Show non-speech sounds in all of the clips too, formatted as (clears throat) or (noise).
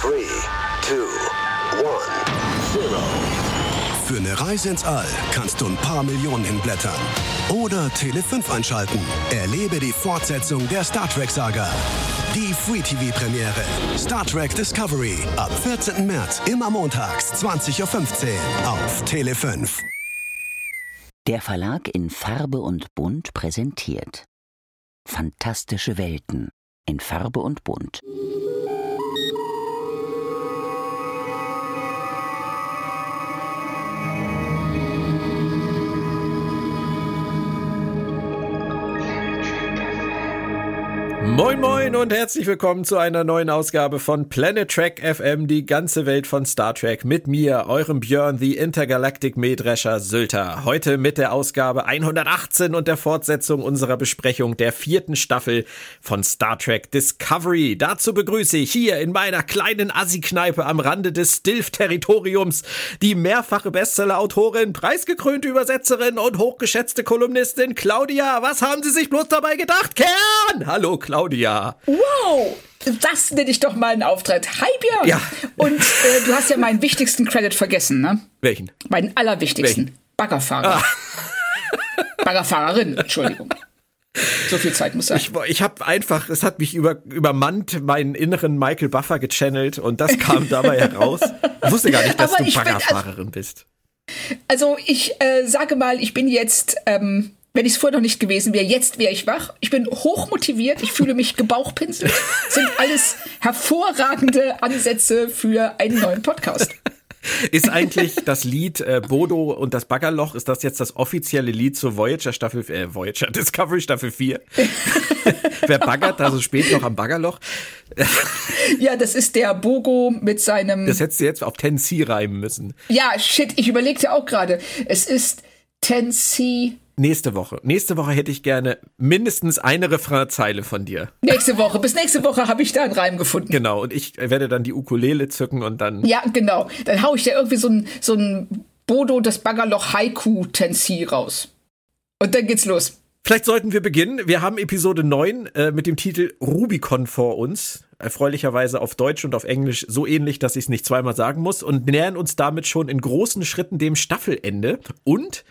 3, 2, 1, 0. Für eine Reise ins All kannst du ein paar Millionen hinblättern. Oder Tele 5 einschalten. Erlebe die Fortsetzung der Star Trek-Saga. Die Free TV-Premiere. Star Trek Discovery. Ab 14. März, immer montags, 20.15 Uhr auf Tele 5. Der Verlag in Farbe und Bunt präsentiert Fantastische Welten in Farbe und Bunt. Moin Moin und herzlich willkommen zu einer neuen Ausgabe von Planet Trek FM, die ganze Welt von Star Trek mit mir, eurem Björn, the Intergalactic Mähdrescher Sylter. Heute mit der Ausgabe 118 und der Fortsetzung unserer Besprechung der vierten Staffel von Star Trek Discovery. Dazu begrüße ich hier in meiner kleinen Assi-Kneipe am Rande des Stilf-Territoriums die mehrfache Bestseller-Autorin, preisgekrönte Übersetzerin und hochgeschätzte Kolumnistin Claudia. Was haben Sie sich bloß dabei gedacht, Kern? Hallo Claudia. Claudia. Wow! Das nenne ich doch mal einen Auftritt. Hi Björn! Ja. Und äh, du hast ja meinen wichtigsten Credit vergessen, ne? Welchen? Meinen allerwichtigsten. Welchen? Baggerfahrer. Ah. (laughs) Baggerfahrerin, Entschuldigung. So viel Zeit muss sein. Ich, ich habe einfach, es hat mich über, übermannt, meinen inneren Michael Buffer gechannelt und das kam dabei (laughs) heraus. Ich wusste gar nicht, dass Aber du ich bin- Baggerfahrerin bist. Also ich äh, sage mal, ich bin jetzt, ähm, wenn ich es vorher noch nicht gewesen wäre, jetzt wäre ich wach. Ich bin hochmotiviert, ich fühle mich gebauchpinselt. Sind alles hervorragende Ansätze für einen neuen Podcast. Ist eigentlich das Lied äh, Bodo und das Baggerloch, ist das jetzt das offizielle Lied zur Voyager Staffel, äh, Voyager Discovery Staffel 4? (laughs) Wer baggert da so spät noch am Baggerloch? Ja, das ist der Bogo mit seinem. Das hättest du jetzt auf Tennessee reimen müssen. Ja, shit, ich überlegte auch gerade. Es ist Tennessee. Nächste Woche. Nächste Woche hätte ich gerne mindestens eine Refrainzeile von dir. Nächste Woche. Bis nächste Woche habe ich da einen Reim gefunden. Genau. Und ich werde dann die Ukulele zücken und dann. Ja, genau. Dann hau ich da irgendwie so ein, so ein Bodo das Baggerloch Haiku Tennessee raus. Und dann geht's los. Vielleicht sollten wir beginnen. Wir haben Episode 9 äh, mit dem Titel Rubicon vor uns. Erfreulicherweise auf Deutsch und auf Englisch so ähnlich, dass ich es nicht zweimal sagen muss und nähern uns damit schon in großen Schritten dem Staffelende. Und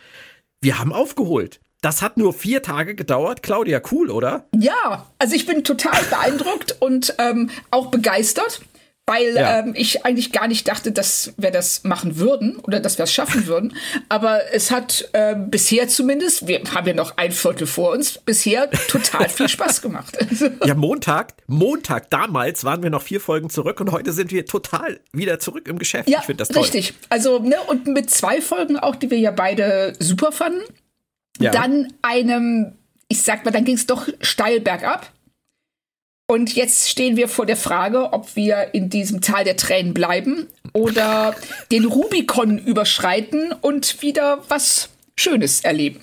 wir haben aufgeholt. Das hat nur vier Tage gedauert. Claudia, cool, oder? Ja, also ich bin total beeindruckt und ähm, auch begeistert, weil Ja. ähm, ich eigentlich gar nicht dachte, dass wir das machen würden oder dass wir es schaffen würden. Aber es hat äh, bisher zumindest, wir haben ja noch ein Viertel vor uns, bisher total viel Spaß gemacht. (laughs) Ja, Montag, Montag damals waren wir noch vier Folgen zurück und heute sind wir total wieder zurück im Geschäft. ja, ich finde das toll. richtig. Also, ne, und mit zwei Folgen auch, die wir ja beide super fanden. Ja. Dann einem, ich sag mal, dann ging es doch steil bergab. Und jetzt stehen wir vor der Frage, ob wir in diesem Tal der Tränen bleiben oder (laughs) den Rubikon überschreiten und wieder was Schönes erleben.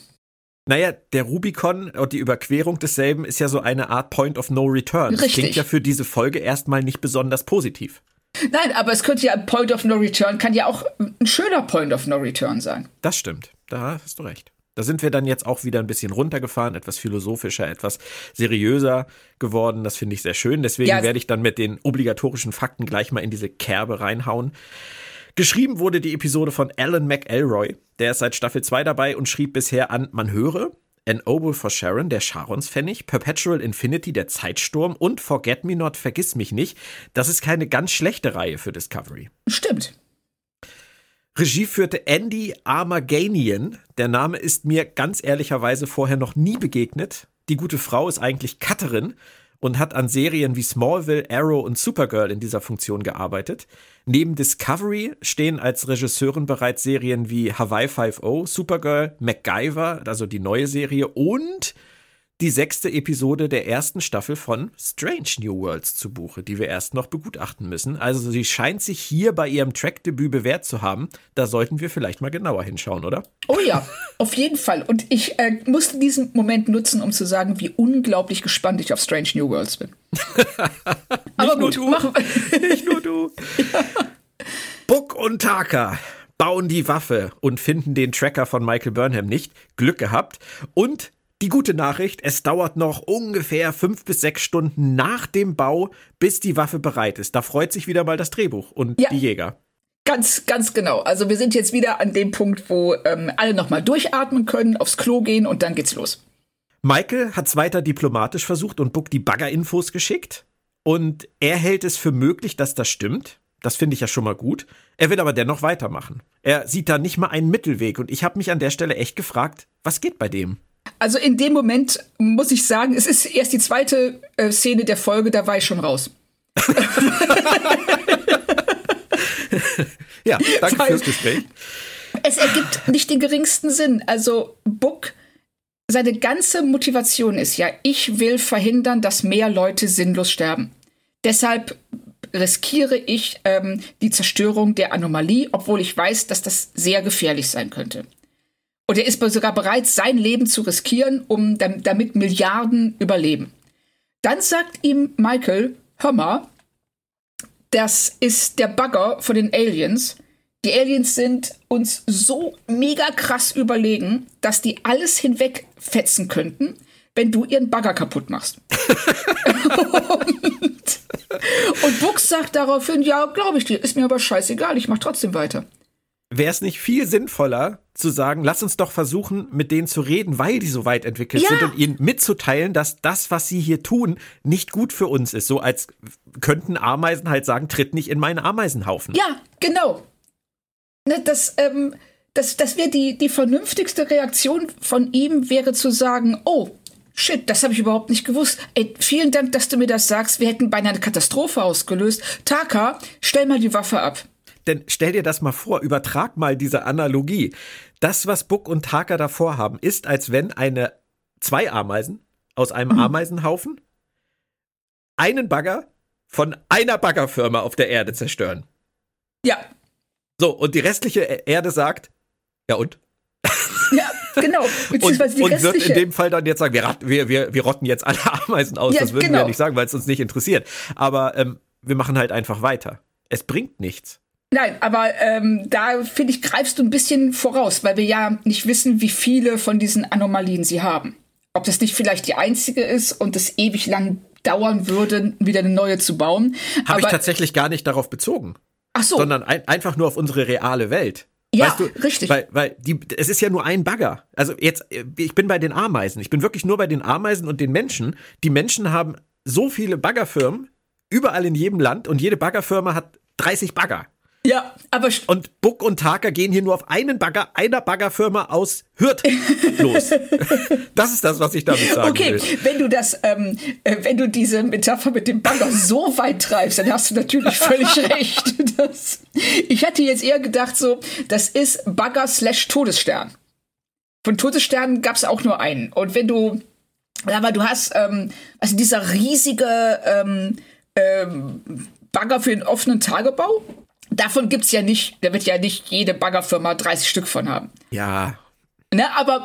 Naja, der Rubicon und die Überquerung desselben ist ja so eine Art Point of No Return. Das Richtig. klingt ja für diese Folge erstmal nicht besonders positiv. Nein, aber es könnte ja ein Point of No Return, kann ja auch ein schöner Point of No Return sein. Das stimmt. Da hast du recht. Da sind wir dann jetzt auch wieder ein bisschen runtergefahren, etwas philosophischer, etwas seriöser geworden. Das finde ich sehr schön. Deswegen Ja. werde ich dann mit den obligatorischen Fakten gleich mal in diese Kerbe reinhauen. Geschrieben wurde die Episode von Alan McElroy. Der ist seit Staffel 2 dabei und schrieb bisher an Man höre, An Oboe for Sharon, der Charons Pfennig, Perpetual Infinity, der Zeitsturm und Forget Me Not, Vergiss mich nicht. Das ist keine ganz schlechte Reihe für Discovery. Stimmt. Regie führte Andy Armaganian. Der Name ist mir ganz ehrlicherweise vorher noch nie begegnet. Die gute Frau ist eigentlich Cutterin und hat an Serien wie Smallville, Arrow und Supergirl in dieser Funktion gearbeitet. Neben Discovery stehen als Regisseurin bereits Serien wie Hawaii 5.0, Supergirl, MacGyver, also die neue Serie und die sechste Episode der ersten Staffel von Strange New Worlds zu Buche, die wir erst noch begutachten müssen. Also sie scheint sich hier bei ihrem Trackdebüt bewährt zu haben. Da sollten wir vielleicht mal genauer hinschauen, oder? Oh ja, auf jeden Fall. Und ich äh, musste diesen Moment nutzen, um zu sagen, wie unglaublich gespannt ich auf Strange New Worlds bin. (laughs) Aber nur gut, du. machen wir. (laughs) Nicht nur du. Buck und Taka bauen die Waffe und finden den Tracker von Michael Burnham nicht. Glück gehabt. Und die gute Nachricht, es dauert noch ungefähr fünf bis sechs Stunden nach dem Bau, bis die Waffe bereit ist. Da freut sich wieder mal das Drehbuch und ja. die Jäger. Ganz, ganz genau. Also wir sind jetzt wieder an dem Punkt, wo ähm, alle nochmal durchatmen können, aufs Klo gehen und dann geht's los. Michael hat es weiter diplomatisch versucht und Buck die Bagger-Infos geschickt. Und er hält es für möglich, dass das stimmt. Das finde ich ja schon mal gut. Er will aber dennoch weitermachen. Er sieht da nicht mal einen Mittelweg. Und ich habe mich an der Stelle echt gefragt, was geht bei dem? Also in dem Moment muss ich sagen, es ist erst die zweite äh, Szene der Folge, da war ich schon raus. (laughs) ja, danke Weil fürs Gespräch. Es ergibt nicht den geringsten Sinn. Also Book, seine ganze Motivation ist ja, ich will verhindern, dass mehr Leute sinnlos sterben. Deshalb riskiere ich ähm, die Zerstörung der Anomalie, obwohl ich weiß, dass das sehr gefährlich sein könnte. Und er ist sogar bereit, sein Leben zu riskieren, um damit Milliarden überleben. Dann sagt ihm Michael, hör mal, das ist der Bagger von den Aliens. Die Aliens sind uns so mega krass überlegen, dass die alles hinwegfetzen könnten, wenn du ihren Bagger kaputt machst. (laughs) und, und Bux sagt daraufhin, ja, glaube ich dir, ist mir aber scheißegal, ich mach trotzdem weiter wäre es nicht viel sinnvoller zu sagen, lass uns doch versuchen, mit denen zu reden, weil die so weit entwickelt ja. sind und ihnen mitzuteilen, dass das, was sie hier tun, nicht gut für uns ist. So als könnten Ameisen halt sagen, tritt nicht in meinen Ameisenhaufen. Ja, genau. Ne, das, ähm, das, das wäre die, die vernünftigste Reaktion von ihm, wäre zu sagen, oh, Shit, das habe ich überhaupt nicht gewusst. Ey, vielen Dank, dass du mir das sagst. Wir hätten beinahe eine Katastrophe ausgelöst. Taka, stell mal die Waffe ab. Denn stell dir das mal vor, übertrag mal diese Analogie. Das, was Buck und Taka davor haben, ist, als wenn eine zwei Ameisen aus einem mhm. Ameisenhaufen einen Bagger von einer Baggerfirma auf der Erde zerstören. Ja. So, und die restliche Erde sagt, ja und? Ja, genau. (laughs) Beziehungsweise und, und wird in dem Fall dann jetzt sagen, wir, wir, wir, wir rotten jetzt alle (laughs) Ameisen aus. Ja, das würden genau. wir ja nicht sagen, weil es uns nicht interessiert. Aber ähm, wir machen halt einfach weiter. Es bringt nichts. Nein, aber ähm, da finde ich, greifst du ein bisschen voraus, weil wir ja nicht wissen, wie viele von diesen Anomalien sie haben. Ob das nicht vielleicht die einzige ist und es ewig lang dauern würde, wieder eine neue zu bauen. Habe ich tatsächlich gar nicht darauf bezogen. Ach so. Sondern ein, einfach nur auf unsere reale Welt. Ja, weißt du, richtig. Weil, weil die, es ist ja nur ein Bagger. Also jetzt, ich bin bei den Ameisen. Ich bin wirklich nur bei den Ameisen und den Menschen. Die Menschen haben so viele Baggerfirmen überall in jedem Land und jede Baggerfirma hat 30 Bagger. Ja, aber. Und Buck und Taker gehen hier nur auf einen Bagger einer Baggerfirma aus Hürth los. (laughs) das ist das, was ich damit sagen okay, will. Okay, wenn du das, ähm, äh, wenn du diese Metapher mit dem Bagger (laughs) so weit treibst, dann hast du natürlich völlig (laughs) recht. Das, ich hatte jetzt eher gedacht, so, das ist Bagger slash Todesstern. Von Todessternen gab es auch nur einen. Und wenn du, aber du hast, ähm, also dieser riesige ähm, ähm, Bagger für den offenen Tagebau davon gibt's ja nicht, da wird ja nicht jede Baggerfirma 30 Stück von haben. Ja. Ne, aber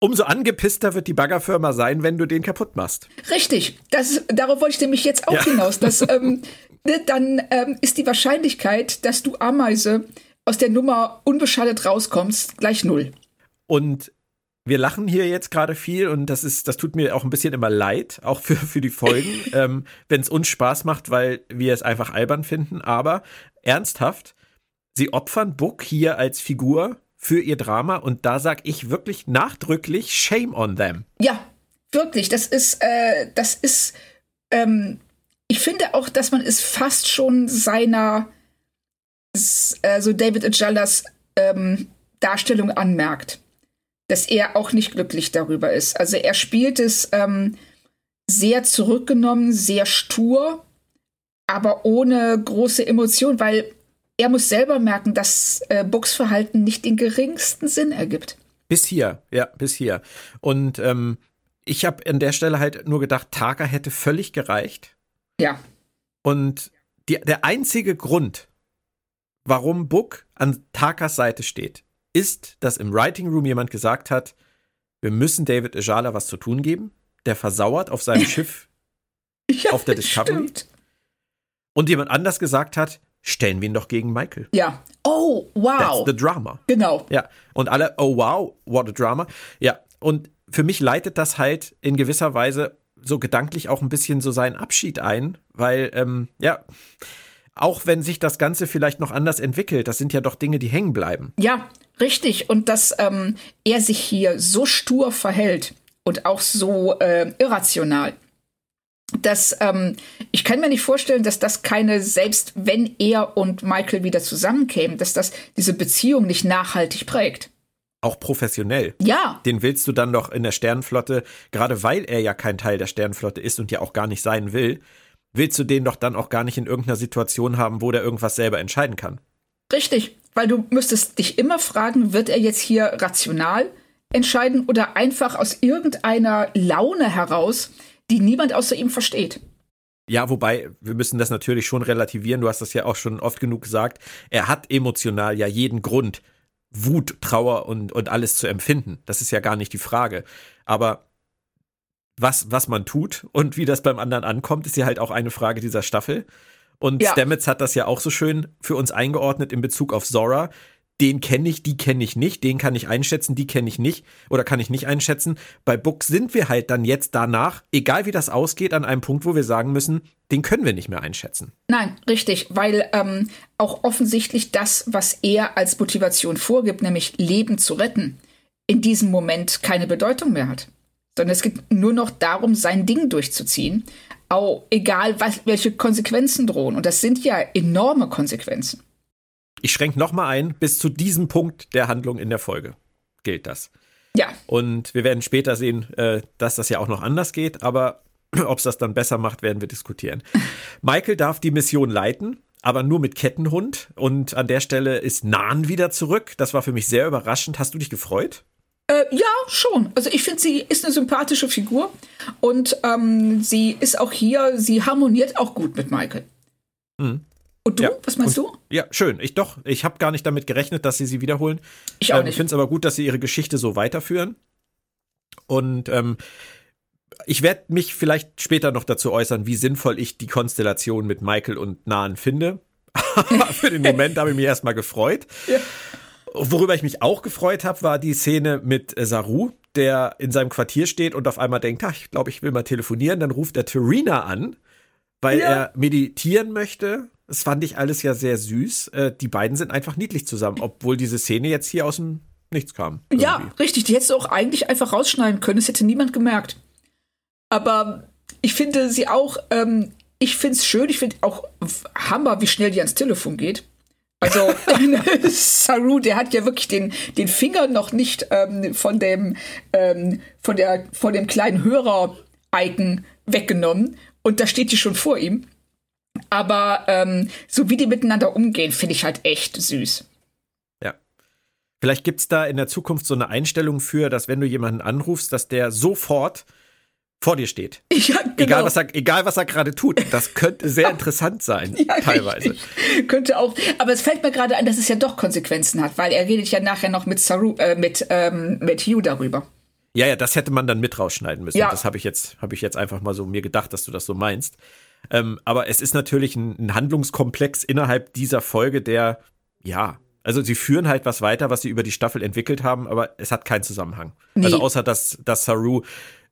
Umso angepisster wird die Baggerfirma sein, wenn du den kaputt machst. Richtig. Das, darauf wollte ich nämlich jetzt auch ja. hinaus. Dass, (laughs) ähm, ne, dann ähm, ist die Wahrscheinlichkeit, dass du Ameise aus der Nummer unbeschadet rauskommst, gleich null. Und wir lachen hier jetzt gerade viel und das ist, das tut mir auch ein bisschen immer leid, auch für, für die Folgen, (laughs) ähm, wenn es uns Spaß macht, weil wir es einfach albern finden. Aber ernsthaft, sie opfern Book hier als Figur für ihr Drama und da sag ich wirklich nachdrücklich Shame on them. Ja, wirklich. Das ist, äh, das ist, ähm, ich finde auch, dass man es fast schon seiner, also David Ajalas ähm, Darstellung anmerkt dass er auch nicht glücklich darüber ist. Also er spielt es ähm, sehr zurückgenommen, sehr stur, aber ohne große Emotion, weil er muss selber merken, dass äh, Books Verhalten nicht den geringsten Sinn ergibt. Bis hier, ja, bis hier. Und ähm, ich habe an der Stelle halt nur gedacht, Taka hätte völlig gereicht. Ja. Und die, der einzige Grund, warum Book an Takas Seite steht, ist, dass im Writing Room jemand gesagt hat, wir müssen David Ajala was zu tun geben. Der versauert auf seinem (laughs) Schiff ja, auf der Discovery. Stimmt. Und jemand anders gesagt hat, stellen wir ihn doch gegen Michael. Ja. Oh, wow. That's the drama. Genau. Ja. Und alle, oh wow, what a drama. Ja. Und für mich leitet das halt in gewisser Weise so gedanklich auch ein bisschen so seinen Abschied ein, weil, ähm, ja, auch wenn sich das Ganze vielleicht noch anders entwickelt, das sind ja doch Dinge, die hängen bleiben. Ja, richtig. Und dass ähm, er sich hier so stur verhält und auch so äh, irrational, dass ähm, ich kann mir nicht vorstellen, dass das keine, selbst wenn er und Michael wieder zusammenkämen, dass das diese Beziehung nicht nachhaltig prägt. Auch professionell. Ja. Den willst du dann doch in der Sternenflotte, gerade weil er ja kein Teil der Sternenflotte ist und ja auch gar nicht sein will, willst du den doch dann auch gar nicht in irgendeiner Situation haben, wo der irgendwas selber entscheiden kann. Richtig, weil du müsstest dich immer fragen, wird er jetzt hier rational entscheiden oder einfach aus irgendeiner Laune heraus, die niemand außer ihm versteht. Ja, wobei, wir müssen das natürlich schon relativieren. Du hast das ja auch schon oft genug gesagt. Er hat emotional ja jeden Grund, Wut, Trauer und, und alles zu empfinden. Das ist ja gar nicht die Frage. Aber was, was man tut und wie das beim anderen ankommt, ist ja halt auch eine Frage dieser Staffel. Und ja. Stamets hat das ja auch so schön für uns eingeordnet in Bezug auf Zora, den kenne ich, die kenne ich nicht, den kann ich einschätzen, die kenne ich nicht oder kann ich nicht einschätzen. Bei Book sind wir halt dann jetzt danach, egal wie das ausgeht, an einem Punkt, wo wir sagen müssen, den können wir nicht mehr einschätzen. Nein, richtig, weil ähm, auch offensichtlich das, was er als Motivation vorgibt, nämlich Leben zu retten, in diesem Moment keine Bedeutung mehr hat. Sondern es geht nur noch darum, sein Ding durchzuziehen, auch egal, was, welche Konsequenzen drohen. Und das sind ja enorme Konsequenzen. Ich schränke nochmal ein, bis zu diesem Punkt der Handlung in der Folge gilt das. Ja. Und wir werden später sehen, äh, dass das ja auch noch anders geht, aber (clears throat) ob es das dann besser macht, werden wir diskutieren. (laughs) Michael darf die Mission leiten, aber nur mit Kettenhund. Und an der Stelle ist Nan wieder zurück. Das war für mich sehr überraschend. Hast du dich gefreut? Äh, ja, schon. Also ich finde, sie ist eine sympathische Figur und ähm, sie ist auch hier, sie harmoniert auch gut mit Michael. Mhm. Und du? Ja. Was meinst und, du? Ja, schön. Ich doch. Ich habe gar nicht damit gerechnet, dass sie sie wiederholen. Ich auch ähm, nicht. Ich finde es aber gut, dass sie ihre Geschichte so weiterführen. Und ähm, ich werde mich vielleicht später noch dazu äußern, wie sinnvoll ich die Konstellation mit Michael und Nahen finde. (laughs) Für den Moment habe ich mich erstmal gefreut. Ja. Worüber ich mich auch gefreut habe, war die Szene mit Saru, der in seinem Quartier steht und auf einmal denkt, ach, ich glaube, ich will mal telefonieren. Dann ruft er Terina an, weil ja. er meditieren möchte das fand ich alles ja sehr süß. Äh, die beiden sind einfach niedlich zusammen, obwohl diese Szene jetzt hier aus dem Nichts kam. Irgendwie. Ja, richtig. Die hättest du auch eigentlich einfach rausschneiden können. Das hätte niemand gemerkt. Aber ich finde sie auch, ähm, ich finde es schön. Ich finde auch Hammer, wie schnell die ans Telefon geht. Also (laughs) Saru, der hat ja wirklich den, den Finger noch nicht ähm, von dem ähm, von der von dem kleinen Hörer-Icon weggenommen und da steht die schon vor ihm. Aber ähm, so wie die miteinander umgehen, finde ich halt echt süß. Ja. Vielleicht gibt es da in der Zukunft so eine Einstellung für, dass wenn du jemanden anrufst, dass der sofort vor dir steht. (laughs) Ja, genau. Egal was er, egal was er gerade tut. Das könnte sehr interessant sein, (laughs) ja, teilweise. Richtig. Könnte auch. Aber es fällt mir gerade an, dass es ja doch Konsequenzen hat, weil er redet ja nachher noch mit Saru, äh, mit, ähm, mit Hugh darüber. Ja, ja, das hätte man dann mit rausschneiden müssen. Ja. Das habe ich jetzt, habe ich jetzt einfach mal so mir gedacht, dass du das so meinst. Ähm, aber es ist natürlich ein, ein Handlungskomplex innerhalb dieser Folge, der, ja, also sie führen halt was weiter, was sie über die Staffel entwickelt haben, aber es hat keinen Zusammenhang. Nee. Also außer dass, dass Saru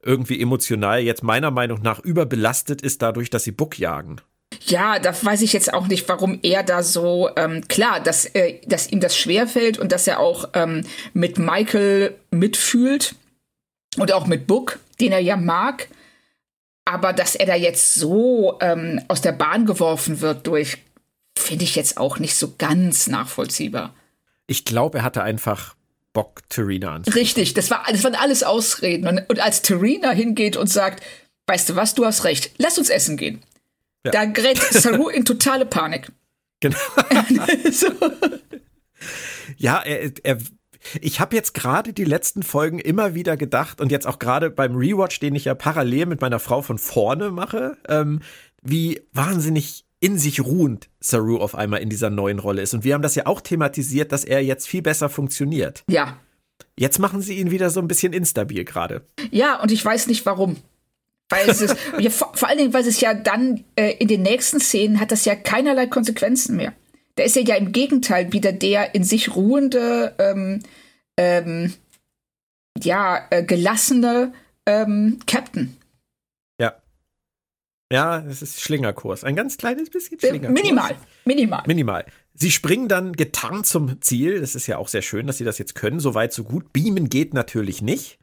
irgendwie emotional jetzt meiner Meinung nach überbelastet ist dadurch, dass sie Book jagen. Ja, da weiß ich jetzt auch nicht, warum er da so ähm, klar, dass, äh, dass ihm das schwerfällt und dass er auch ähm, mit Michael mitfühlt und auch mit Book, den er ja mag. Aber dass er da jetzt so ähm, aus der Bahn geworfen wird durch, finde ich jetzt auch nicht so ganz nachvollziehbar. Ich glaube, er hatte einfach Bock, Terina anzurufen. Richtig, das, war, das waren alles Ausreden. Und, und als Terina hingeht und sagt, weißt du was, du hast recht, lass uns essen gehen. Ja. Da gerät (laughs) Saru in totale Panik. Genau. (laughs) (laughs) so. Ja, er, er ich habe jetzt gerade die letzten Folgen immer wieder gedacht und jetzt auch gerade beim Rewatch, den ich ja parallel mit meiner Frau von vorne mache, ähm, wie wahnsinnig in sich ruhend Saru auf einmal in dieser neuen Rolle ist. Und wir haben das ja auch thematisiert, dass er jetzt viel besser funktioniert. Ja. Jetzt machen sie ihn wieder so ein bisschen instabil gerade. Ja, und ich weiß nicht warum. Weil es ist, (laughs) ja, vor, vor, allen Dingen, weil es ja dann äh, in den nächsten Szenen hat das ja keinerlei Konsequenzen mehr. Da ist er ja im Gegenteil wieder der in sich ruhende, ähm, ähm, ja, äh, gelassene ähm, Captain. Ja. Es ist Schlingerkurs. Ein ganz kleines bisschen äh, Schlingerkurs. Minimal, minimal. Minimal. Sie springen dann getarnt zum Ziel. Das ist ja auch sehr schön, dass sie das jetzt können. So weit, so gut. Beamen geht natürlich nicht.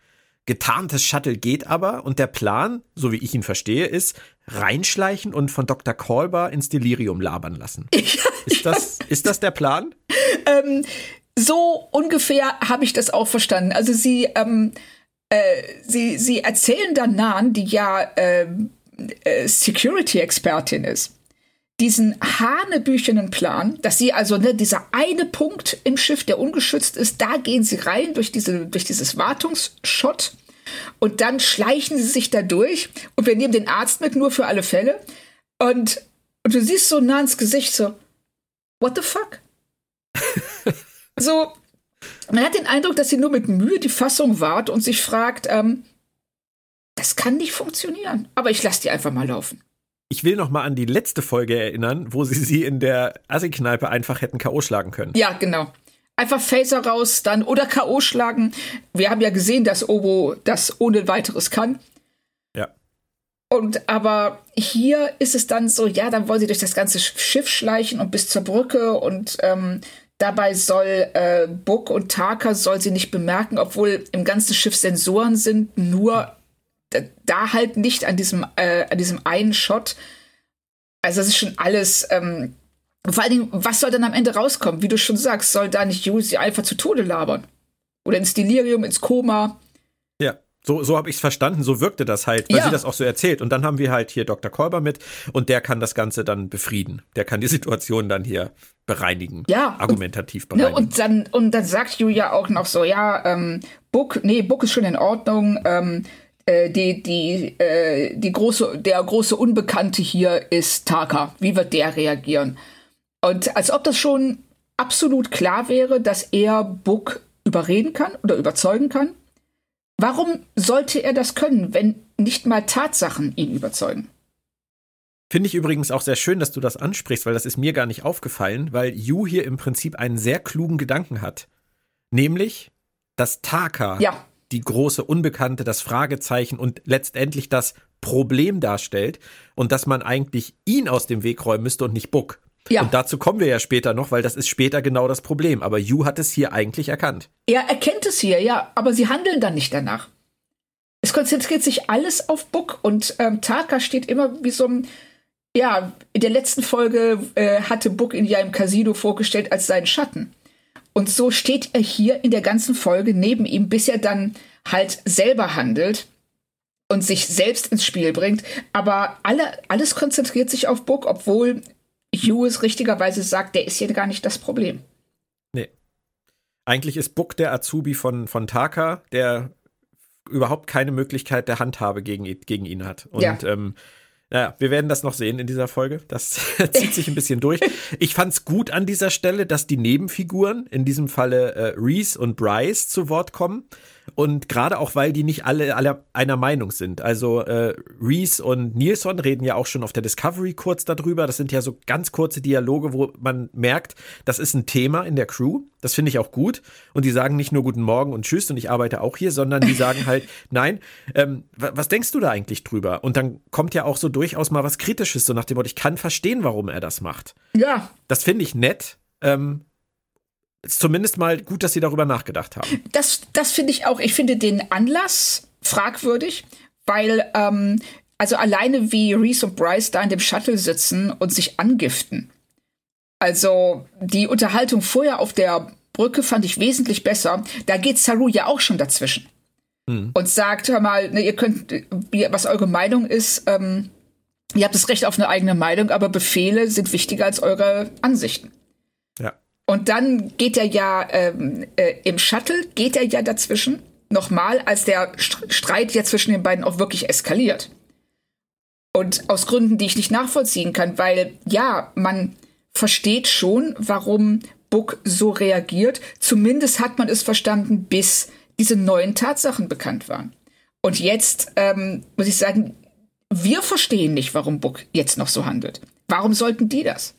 Getarntes Shuttle geht aber und der Plan, so wie ich ihn verstehe, ist reinschleichen und von Dr. Kolber ins Delirium labern lassen. (laughs) Ja, ist, das, ja. ist das der Plan? Ähm, so ungefähr habe ich das auch verstanden. Also sie, ähm, äh, sie, sie erzählen dann Nan, die ja ähm, äh, Security-Expertin ist, diesen hanebüchenen Plan, dass sie also ne, dieser eine Punkt im Schiff, der ungeschützt ist, da gehen sie rein durch, diese, durch dieses Wartungsschott und dann schleichen sie sich da durch und wir nehmen den Arzt mit, nur für alle Fälle. Und, und du siehst so nah ins Gesicht so, what the fuck? (laughs) so, man hat den Eindruck, dass sie nur mit Mühe die Fassung wahrt und sich fragt, ähm, das kann nicht funktionieren, aber ich lasse die einfach mal laufen. Ich will noch mal an die letzte Folge erinnern, wo sie sie in der Assi-Kneipe einfach hätten K.O. schlagen können. Ja, genau. Einfach Phaser raus, dann oder K.O. schlagen. Wir haben ja gesehen, dass Obo das ohne weiteres kann. Ja. Und aber hier ist es dann so, ja, dann wollen sie durch das ganze Schiff schleichen und bis zur Brücke und ähm, dabei soll äh, Buck und Taka soll sie nicht bemerken, obwohl im ganzen Schiff Sensoren sind, nur da halt nicht an diesem, äh, an diesem einen Shot. Also das ist schon alles. Ähm, vor allen Dingen, was soll dann am Ende rauskommen? Wie du schon sagst, soll da nicht Jules sie einfach zu Tode labern? Oder ins Delirium, ins Koma? Ja. So, so habe ich es verstanden, so wirkte das halt, weil ja. sie das auch so erzählt. Und dann haben wir halt hier Dr. Kolber mit und der kann das Ganze dann befrieden. Der kann die (laughs) Situation dann hier bereinigen. Ja. Argumentativ ne, bereinigen. Ne, und, dann, und dann sagt Julia auch noch so, ja, ähm, Book, nee, Book ist schon in Ordnung, ähm, äh, die, die, äh, die große, der große Unbekannte hier ist Taka. Wie wird der reagieren? Und als ob das schon absolut klar wäre, dass er Book überreden kann oder überzeugen kann. Warum sollte er das können, wenn nicht mal Tatsachen ihn überzeugen? Finde ich übrigens auch sehr schön, dass du das ansprichst, weil das ist mir gar nicht aufgefallen, weil Yu hier im Prinzip einen sehr klugen Gedanken hat. Nämlich, dass Taka ja die große Unbekannte, das Fragezeichen und letztendlich das Problem darstellt und dass man eigentlich ihn aus dem Weg räumen müsste und nicht Buck. Ja. Und dazu kommen wir ja später noch, weil das ist später genau das Problem. Aber Yu hat es hier eigentlich erkannt. Er erkennt es hier, ja, aber sie handeln dann nicht danach. Es konzentriert sich alles auf Buck und ähm, Taka steht immer wie so ein, ja, in der letzten Folge äh, hatte Buck ihn ja im Casino vorgestellt als seinen Schatten. Und so steht er hier in der ganzen Folge neben ihm, bis er dann halt selber handelt und sich selbst ins Spiel bringt. Aber alle, alles konzentriert sich auf Book, obwohl Hughes richtigerweise sagt, der ist hier gar nicht das Problem. Nee. Eigentlich ist Book der Azubi von, von Taka, der überhaupt keine Möglichkeit der Handhabe gegen, gegen ihn hat. Und ja. ähm, naja, wir werden das noch sehen in dieser Folge. Das (laughs) zieht sich ein bisschen durch. Ich fand's gut an dieser Stelle, dass die Nebenfiguren, in diesem Falle äh, Reese und Bryce, zu Wort kommen. Und gerade auch, weil die nicht alle, alle einer Meinung sind. Also äh, Reese und Nilsson reden ja auch schon auf der Discovery kurz darüber. Das sind ja so ganz kurze Dialoge, wo man merkt, das ist ein Thema in der Crew. Das finde ich auch gut. Und die sagen nicht nur Guten Morgen und Tschüss und ich arbeite auch hier, sondern die sagen (laughs) halt, nein, ähm, was denkst du da eigentlich drüber? Und dann kommt ja auch so durchaus mal was Kritisches, so nach dem Motto, ich kann verstehen, warum er das macht. Ja. Das finde ich nett. Ähm, ist zumindest mal gut, dass sie darüber nachgedacht haben. Das, das finde ich auch. Ich finde den Anlass fragwürdig, weil ähm, also alleine wie Reese und Bryce da in dem Shuttle sitzen und sich angiften. Also die Unterhaltung vorher auf der Brücke fand ich wesentlich besser. Da geht Saru ja auch schon dazwischen hm. und sagt, hör mal, ne, ihr könnt, was eure Meinung ist. Ähm, ihr habt das Recht auf eine eigene Meinung, aber Befehle sind wichtiger als eure Ansichten. Und dann geht er ja ähm, äh, im Shuttle, geht er ja dazwischen nochmal, als der Streit ja zwischen den beiden auch wirklich eskaliert. Und aus Gründen, die ich nicht nachvollziehen kann, weil ja, man versteht schon, warum Book so reagiert. Zumindest hat man es verstanden, bis diese neuen Tatsachen bekannt waren. Und jetzt ähm, muss ich sagen, wir verstehen nicht, warum Book jetzt noch so handelt. Warum sollten die das?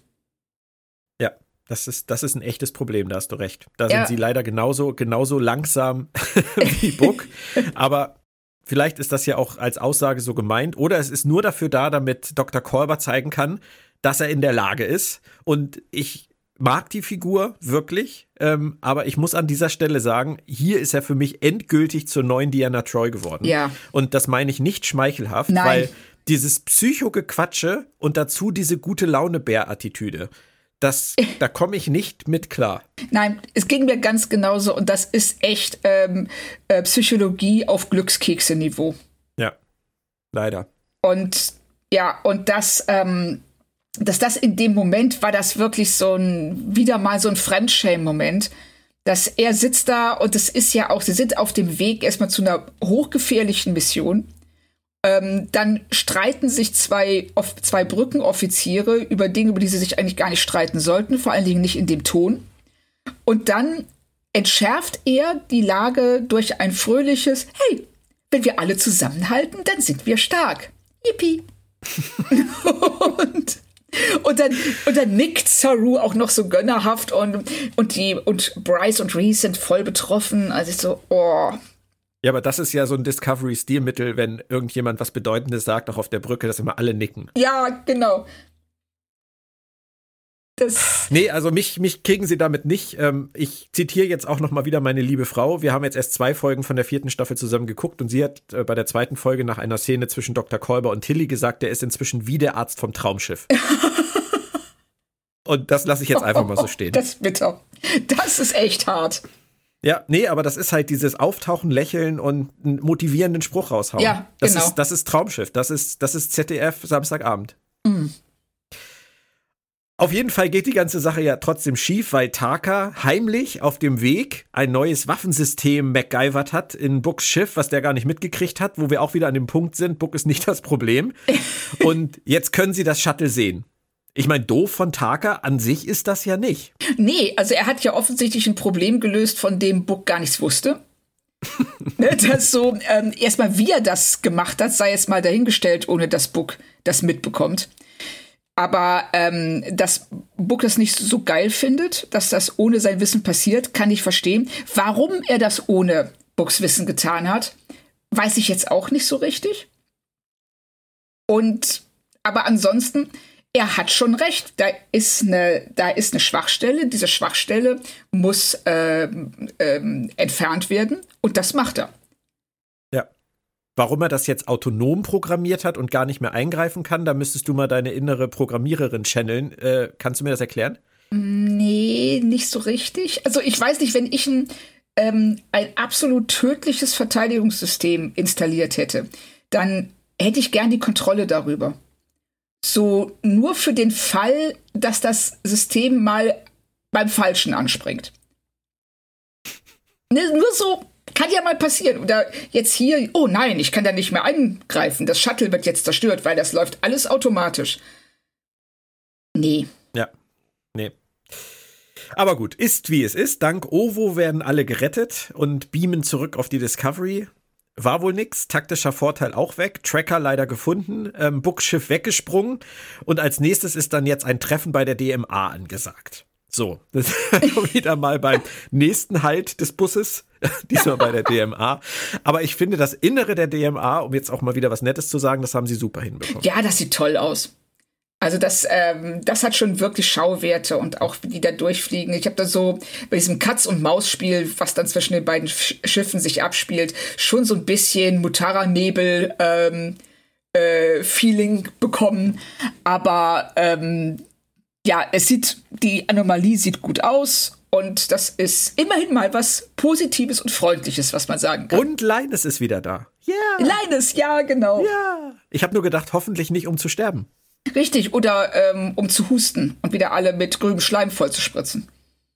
Das ist, das ist ein echtes Problem, da hast du recht. Da Ja. sind sie leider genauso, genauso langsam (laughs) wie (laughs) Book. Aber vielleicht ist das ja auch als Aussage so gemeint. Oder es ist nur dafür da, damit Dr. Kolber zeigen kann, dass er in der Lage ist. Und ich mag die Figur wirklich. Ähm, aber ich muss an dieser Stelle sagen, hier ist er für mich endgültig zur neuen Diana Troy geworden. Ja. Und das meine ich nicht schmeichelhaft, Nein. weil dieses Psycho-Gequatsche und dazu diese gute Laune-Bär-Attitüde, das, da komme ich nicht mit klar. Nein, es ging mir ganz genauso und das ist echt ähm, äh, Psychologie auf Glückskekse-Niveau. Ja, leider. Und ja, und das, ähm, dass das in dem Moment war das wirklich so ein, wieder mal so ein Fremdschämen-Moment. Dass er sitzt da und es ist ja auch, sie sind auf dem Weg erstmal zu einer hochgefährlichen Mission. Ähm, dann streiten sich zwei, off- zwei Brückenoffiziere über Dinge, über die sie sich eigentlich gar nicht streiten sollten, vor allen Dingen nicht in dem Ton. Und dann entschärft er die Lage durch ein fröhliches, hey, wenn wir alle zusammenhalten, dann sind wir stark. Yippie. (laughs) und, und, dann, und dann nickt Saru auch noch so gönnerhaft und, und, die, und Bryce und Reese sind voll betroffen. Also ich so, oh. Ja, aber das ist ja so ein Discovery-Stilmittel, wenn irgendjemand was Bedeutendes sagt, auch auf der Brücke, dass immer alle nicken. Ja, genau. Das, Nee, also mich, mich kriegen sie damit nicht. Ähm, ich zitiere jetzt auch noch mal wieder meine liebe Frau. Wir haben jetzt erst zwei Folgen von der vierten Staffel zusammen geguckt und sie hat äh, bei der zweiten Folge nach einer Szene zwischen Dr. Kolber und Tilly gesagt, der ist inzwischen wie der Arzt vom Traumschiff. (laughs) und das lasse ich jetzt einfach mal so stehen. das ist bitter. Das ist echt hart. Ja, nee, aber das ist halt dieses Auftauchen, Lächeln und einen motivierenden Spruch raushauen. Ja, das genau. Ist, das ist Traumschiff. Das ist, das ist ZDF Samstagabend. Mhm. Auf jeden Fall geht die ganze Sache ja trotzdem schief, weil Taka heimlich auf dem Weg ein neues Waffensystem MacGyvert hat in Books Schiff, was der gar nicht mitgekriegt hat, wo wir auch wieder an dem Punkt sind, Book ist nicht das Problem. (laughs) Und jetzt können sie das Shuttle sehen. Ich meine, doof von Taka an sich ist das ja nicht. Nee, also er hat ja offensichtlich ein Problem gelöst, von dem Book gar nichts wusste. (laughs) ne, das so, ähm, erstmal wie er das gemacht hat, sei jetzt mal dahingestellt, ohne dass Book das mitbekommt. Aber ähm, dass Book das nicht so geil findet, dass das ohne sein Wissen passiert, kann ich verstehen. Warum er das ohne Books Wissen getan hat, weiß ich jetzt auch nicht so richtig. Und aber ansonsten, er hat schon recht. Da ist eine, da ist eine Schwachstelle. Diese Schwachstelle muss ähm, ähm, entfernt werden und das macht er. Ja. Warum er das jetzt autonom programmiert hat und gar nicht mehr eingreifen kann, da müsstest du mal deine innere Programmiererin channeln. Äh, kannst du mir das erklären? Nee, nicht so richtig. Also ich weiß nicht, wenn ich ein, ähm, ein absolut tödliches Verteidigungssystem installiert hätte, dann hätte ich gern die Kontrolle darüber. So nur für den Fall, dass das System mal beim Falschen anspringt. Ne, nur so, kann ja mal passieren. Oder jetzt hier, oh nein, ich kann da nicht mehr eingreifen. Das Shuttle wird jetzt zerstört, weil das läuft alles automatisch. Nee. Ja. Nee. Aber gut, ist wie es ist. Dank Ovo werden alle gerettet und beamen zurück auf die Discovery. War wohl nix, taktischer Vorteil auch weg, Tracker leider gefunden, ähm, Buckschiff weggesprungen und als nächstes ist dann jetzt ein Treffen bei der DMA angesagt. So, (laughs) das wieder mal beim nächsten Halt des Busses, (laughs) diesmal bei der DMA. Aber ich finde das Innere der DMA, um jetzt auch mal wieder was Nettes zu sagen, das haben sie super hinbekommen. Ja, das sieht toll aus. Also das, ähm, das hat schon wirklich Schauwerte und auch wie die da durchfliegen. Ich habe da so bei diesem Katz- und Maus-Spiel, was dann zwischen den beiden Sch Schiffen sich abspielt, schon so ein bisschen Mutara-Nebel ähm, äh, Feeling bekommen. Aber ähm, ja, es sieht, die Anomalie sieht gut aus und das ist immerhin mal was Positives und Freundliches, was man sagen kann. Und Linus ist wieder da. Ja. Leines, ja, genau. Ja. Ich habe nur gedacht, hoffentlich nicht, um zu sterben. Richtig, oder ähm, um zu husten und wieder alle mit grünem Schleim voll zu spritzen.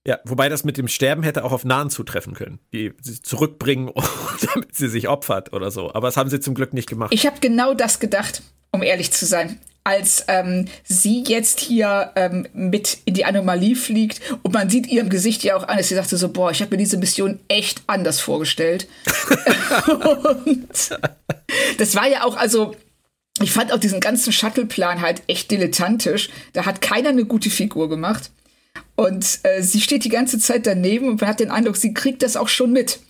Ja, wobei das mit dem Sterben hätte auch auf Nahen zutreffen können. Die sie zurückbringen, (laughs) damit sie sich opfert oder so. Aber das haben sie zum Glück nicht gemacht. Ich habe genau das gedacht, um ehrlich zu sein. Als ähm, sie jetzt hier ähm, mit in die Anomalie fliegt und man sieht ihrem Gesicht ja auch an, dass sie sagte so, boah, ich habe mir diese Mission echt anders vorgestellt. (laughs) und das war ja auch, also ich fand auch diesen ganzen Shuttle-Plan halt echt dilettantisch. Da hat keiner eine gute Figur gemacht. Und äh, sie steht die ganze Zeit daneben und man hat den Eindruck, sie kriegt das auch schon mit.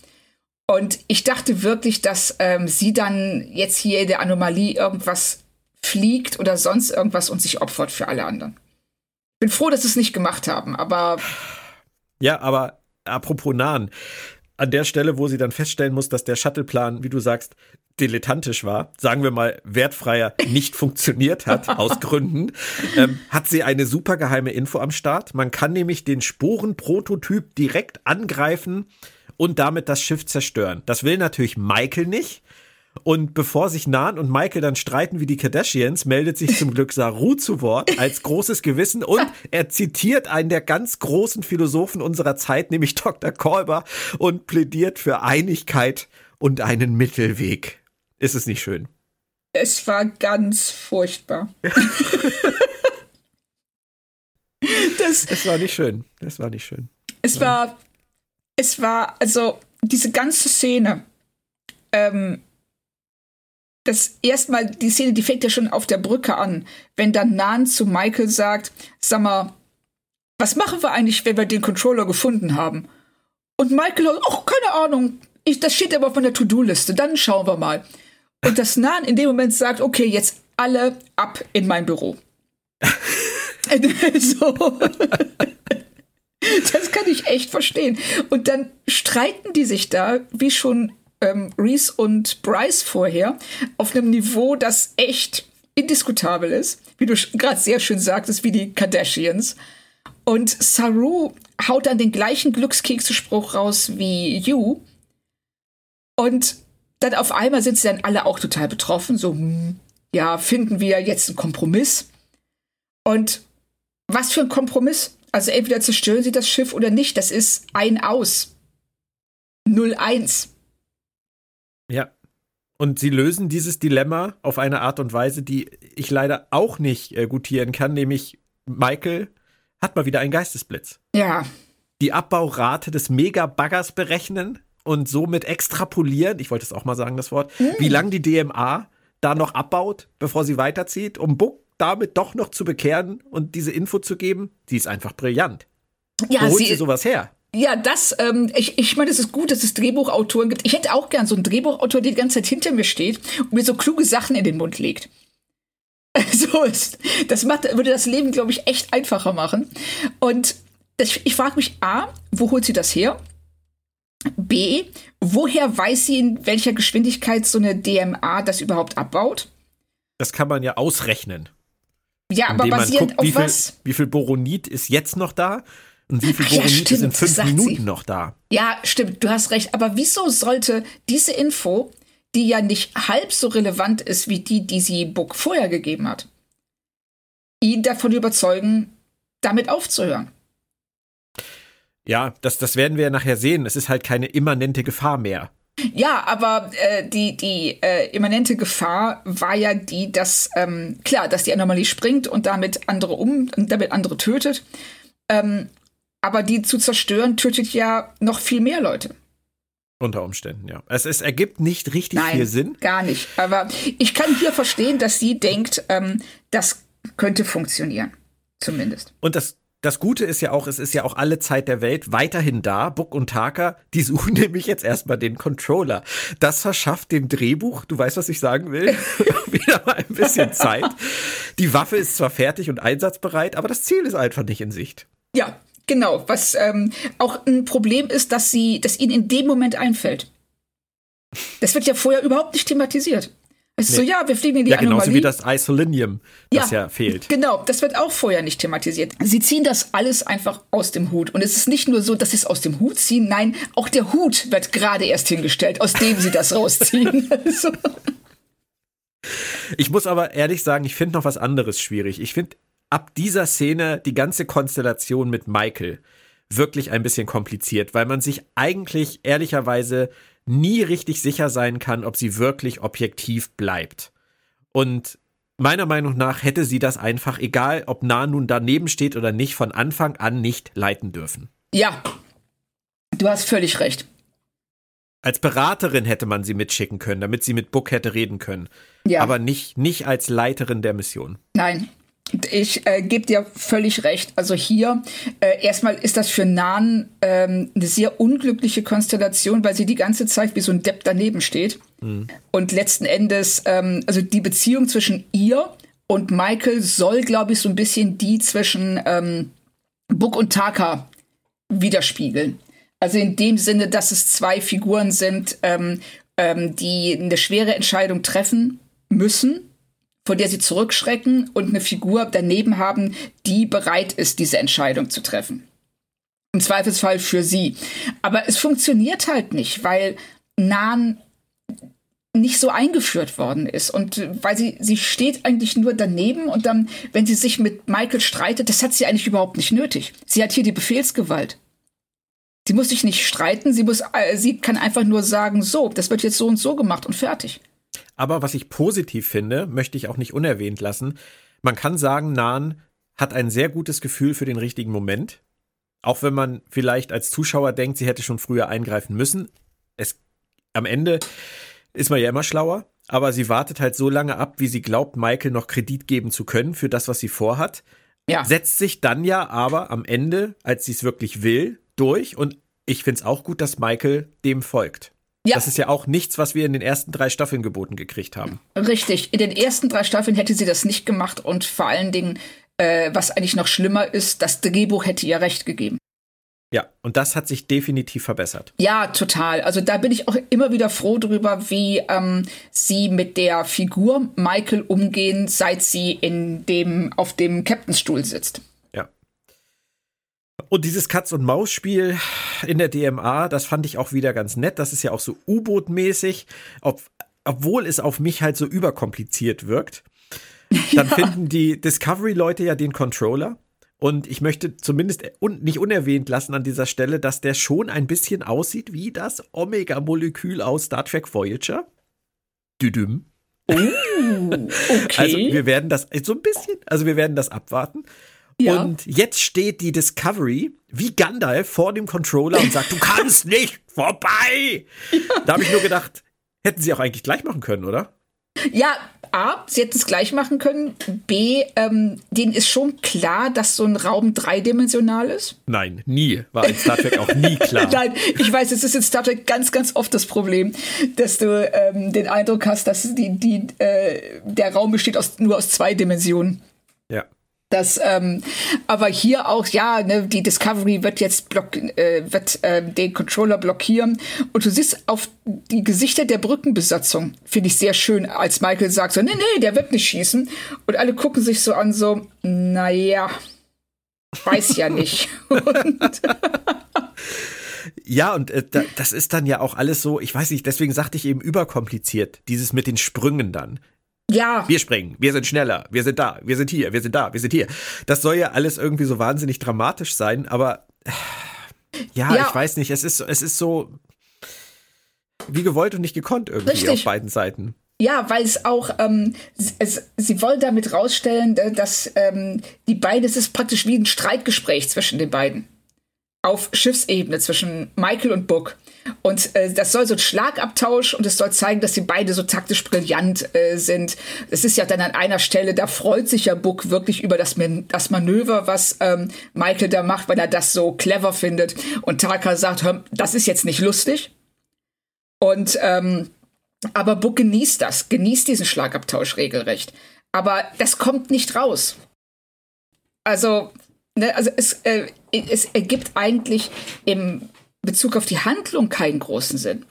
Und ich dachte wirklich, dass ähm, sie dann jetzt hier in der Anomalie irgendwas fliegt oder sonst irgendwas und sich opfert für alle anderen. Bin froh, dass sie es nicht gemacht haben, aber. Ja, aber apropos Nahen, an der Stelle, wo sie dann feststellen muss, dass der Shuttleplan, wie du sagst, dilettantisch war, sagen wir mal wertfreier, nicht funktioniert hat, (laughs) aus Gründen, ähm, hat sie eine super geheime Info am Start. Man kann nämlich den Sporenprototyp direkt angreifen und damit das Schiff zerstören. Das will natürlich Michael nicht. Und bevor sich Nan und Michael dann streiten wie die Kardashians, meldet sich zum Glück Saru zu Wort als großes Gewissen und er zitiert einen der ganz großen Philosophen unserer Zeit, nämlich Dr. Kolber, und plädiert für Einigkeit und einen Mittelweg. Ist es nicht schön? Es war ganz furchtbar. das, (laughs) es war nicht schön. Es war nicht schön. Es war, es war, also diese ganze Szene, ähm, das erstmal, die Szene, die fängt ja schon auf der Brücke an, wenn dann Nan zu Michael sagt, sag mal, was machen wir eigentlich, wenn wir den Controller gefunden haben? Und Michael, ach, keine Ahnung, ich, das steht aber auf meiner To-Do-Liste, dann schauen wir mal. Und das Nan in dem Moment sagt, okay, jetzt alle ab in mein Büro. (laughs) so. Das kann ich echt verstehen. Und dann streiten die sich da, wie schon ähm, Reese und Bryce vorher auf einem Niveau, das echt indiskutabel ist, wie du gerade sehr schön sagtest, wie die Kardashians. Und Saru haut dann den gleichen Glückskekse-Spruch raus wie You. Und dann auf einmal sind sie dann alle auch total betroffen. So, hm, ja, finden wir jetzt einen Kompromiss? Und was für ein Kompromiss? Also entweder zerstören sie das Schiff oder nicht. Das ist ein Aus. 0-1. Ja. Und sie lösen dieses Dilemma auf eine Art und Weise, die ich leider auch nicht äh, gutieren kann, nämlich Michael hat mal wieder einen Geistesblitz. Ja. Die Abbaurate des Megabaggers berechnen und somit extrapolieren, ich wollte es auch mal sagen, das Wort, mhm. wie lange die DMA da noch abbaut, bevor sie weiterzieht, um Buck damit doch noch zu bekehren und diese Info zu geben, die ist einfach brillant. Ja, Wo holt sie, sie sowas her? Ja, das, ähm, ich, ich meine, es ist gut, dass es Drehbuchautoren gibt. Ich hätte auch gern so einen Drehbuchautor, der die ganze Zeit hinter mir steht und mir so kluge Sachen in den Mund legt. (laughs) So ist. Das macht, würde das Leben, glaube ich, echt einfacher machen. Und das, ich frage mich A, wo holt sie das her? B, woher weiß sie, in welcher Geschwindigkeit so eine DMA das überhaupt abbaut? Das kann man ja ausrechnen. Ja, aber basierend guckt, auf wie was? Viel, wie viel Boronit ist jetzt noch da? Und wie viel Ach, Boronit ja, ist in fünf Minuten sie. noch da? Ja, stimmt, du hast recht. Aber wieso sollte diese Info, die ja nicht halb so relevant ist wie die, die sie Book vorher gegeben hat, ihn davon überzeugen, damit aufzuhören? Ja, das, das werden wir ja nachher sehen. Es ist halt keine immanente Gefahr mehr. Ja, aber äh, die, die äh, immanente Gefahr war ja die, dass, ähm, klar, dass die Anomalie springt und damit andere um, damit andere tötet. Ähm, aber die zu zerstören, tötet ja noch viel mehr Leute. Unter Umständen, ja. Es, es ergibt nicht richtig Nein, viel Sinn. Gar nicht. Aber ich kann hier verstehen, dass sie denkt, ähm, das könnte funktionieren. Zumindest. Und das, das Gute ist ja auch, es ist ja auch alle Zeit der Welt weiterhin da. Buck und Taka, die suchen (laughs) nämlich jetzt erstmal den Controller. Das verschafft dem Drehbuch, du weißt, was ich sagen will, (laughs) wieder mal ein bisschen Zeit. Die Waffe ist zwar fertig und einsatzbereit, aber das Ziel ist einfach nicht in Sicht. Ja, Genau, was ähm, auch ein Problem ist, dass sie, dass ihnen in dem Moment einfällt. Das wird ja vorher überhaupt nicht thematisiert. Es ist nee. so, ja, wir fliegen in die ja, Anomalie. genauso wie das Isolinium, das ja, ja fehlt. Genau, das wird auch vorher nicht thematisiert. Sie ziehen das alles einfach aus dem Hut. Und es ist nicht nur so, dass sie es aus dem Hut ziehen, nein, auch der Hut wird gerade erst hingestellt, aus dem sie das rausziehen. (laughs) also. Ich muss aber ehrlich sagen, ich finde noch was anderes schwierig. Ich finde ab dieser Szene die ganze Konstellation mit Michael wirklich ein bisschen kompliziert, weil man sich eigentlich ehrlicherweise nie richtig sicher sein kann, ob sie wirklich objektiv bleibt. Und meiner Meinung nach hätte sie das einfach, egal ob nah nun daneben steht oder nicht, von Anfang an nicht leiten dürfen. Ja, du hast völlig recht. Als Beraterin hätte man sie mitschicken können, damit sie mit Book hätte reden können. Ja. Aber nicht, nicht als Leiterin der Mission. Nein, Ich äh, gebe dir völlig recht. Also hier, äh, erstmal ist das für Nan ähm, eine sehr unglückliche Konstellation, weil sie die ganze Zeit wie so ein Depp daneben steht. Mhm. Und letzten Endes, ähm, also die Beziehung zwischen ihr und Michael soll, glaube ich, so ein bisschen die zwischen ähm, Book und Taka widerspiegeln. Also in dem Sinne, dass es zwei Figuren sind, ähm, ähm, die eine schwere Entscheidung treffen müssen vor der sie zurückschrecken und eine Figur daneben haben, die bereit ist, diese Entscheidung zu treffen. Im Zweifelsfall für sie. Aber es funktioniert halt nicht, weil Nan nicht so eingeführt worden ist und weil sie sie steht eigentlich nur daneben und dann wenn sie sich mit Michael streitet, das hat sie eigentlich überhaupt nicht nötig. Sie hat hier die Befehlsgewalt. Sie muss sich nicht streiten, sie muss äh, sie kann einfach nur sagen, so, das wird jetzt so und so gemacht und fertig. Aber was ich positiv finde, möchte ich auch nicht unerwähnt lassen. Man kann sagen, Nan hat ein sehr gutes Gefühl für den richtigen Moment. Auch wenn man vielleicht als Zuschauer denkt, sie hätte schon früher eingreifen müssen. Es, am Ende ist man ja immer schlauer. Aber sie wartet halt so lange ab, wie sie glaubt, Michael noch Kredit geben zu können für das, was sie vorhat. Ja. Setzt sich dann ja aber am Ende, als sie es wirklich will, durch. Und ich finde es auch gut, dass Michael dem folgt. Ja. Das ist ja auch nichts, was wir in den ersten drei Staffeln geboten gekriegt haben. Richtig. In den ersten drei Staffeln hätte sie das nicht gemacht und vor allen Dingen, äh, was eigentlich noch schlimmer ist, das Drehbuch hätte ihr recht gegeben. Ja, und das hat sich definitiv verbessert. Ja, total. Also da bin ich auch immer wieder froh drüber, wie ähm, sie mit der Figur Michael umgehen, seit sie in dem auf dem Captainstuhl sitzt. Und dieses Katz-und-Maus-Spiel in der DMA, das fand ich auch wieder ganz nett. Das ist ja auch so U-Boot-mäßig, ob, obwohl es auf mich halt so überkompliziert wirkt. Dann (laughs) ja. finden die Discovery-Leute ja den Controller. Und ich möchte zumindest un nicht unerwähnt lassen an dieser Stelle, dass der schon ein bisschen aussieht wie das Omega-Molekül aus Star Trek Voyager. Düdüm. Oh, (laughs) okay. Also wir werden das so ein bisschen, also wir werden das abwarten. Ja. Und jetzt steht die Discovery wie Gandalf vor dem Controller und sagt, du kannst (laughs) nicht vorbei. Ja. Da habe ich nur gedacht, hätten sie auch eigentlich gleich machen können, oder? Ja, A, sie hätten es gleich machen können. B, ähm, denen ist schon klar, dass so ein Raum dreidimensional ist. Nein, nie. War in Star Trek auch nie klar. (laughs) Nein, ich weiß, es ist in Star Trek ganz, ganz oft das Problem, dass du ähm, den Eindruck hast, dass die, die, äh, der Raum besteht aus, nur aus zwei Dimensionen. Ja. Das, ähm, aber hier auch, ja, ne, die Discovery wird jetzt block, äh, wird äh, den Controller blockieren. Und du siehst auf die Gesichter der Brückenbesatzung, finde ich sehr schön, als Michael sagt so, nee, nee, der wird nicht schießen. Und alle gucken sich so an, so, naja, weiß ja nicht. (laughs) und Ja, und äh, da, das ist dann ja auch alles so, ich weiß nicht, deswegen sagte ich eben überkompliziert, dieses mit den Sprüngen dann. Ja. Wir springen, wir sind schneller, wir sind da, wir sind hier, wir sind da, wir sind hier. Das soll ja alles irgendwie so wahnsinnig dramatisch sein, aber ja, ja. ich weiß nicht, es ist, es ist so wie gewollt und nicht gekonnt irgendwie Richtig. auf beiden Seiten. Ja, weil es auch, ähm, es, sie wollen damit rausstellen, dass ähm, die beiden, es ist praktisch wie ein Streitgespräch zwischen den beiden. Auf Schiffsebene zwischen Michael und Book. Und äh, das soll so ein Schlagabtausch und es soll zeigen, dass sie beide so taktisch brillant äh, sind. Es ist ja dann an einer Stelle, da freut sich ja Book wirklich über das, Man das Manöver, was ähm, Michael da macht, weil er das so clever findet. Und Taka sagt, hör, das ist jetzt nicht lustig. Und ähm, aber Book genießt das, genießt diesen Schlagabtausch regelrecht. Aber das kommt nicht raus. Also, ne, also es, äh, es ergibt eigentlich im Bezug auf die Handlung keinen großen Sinn.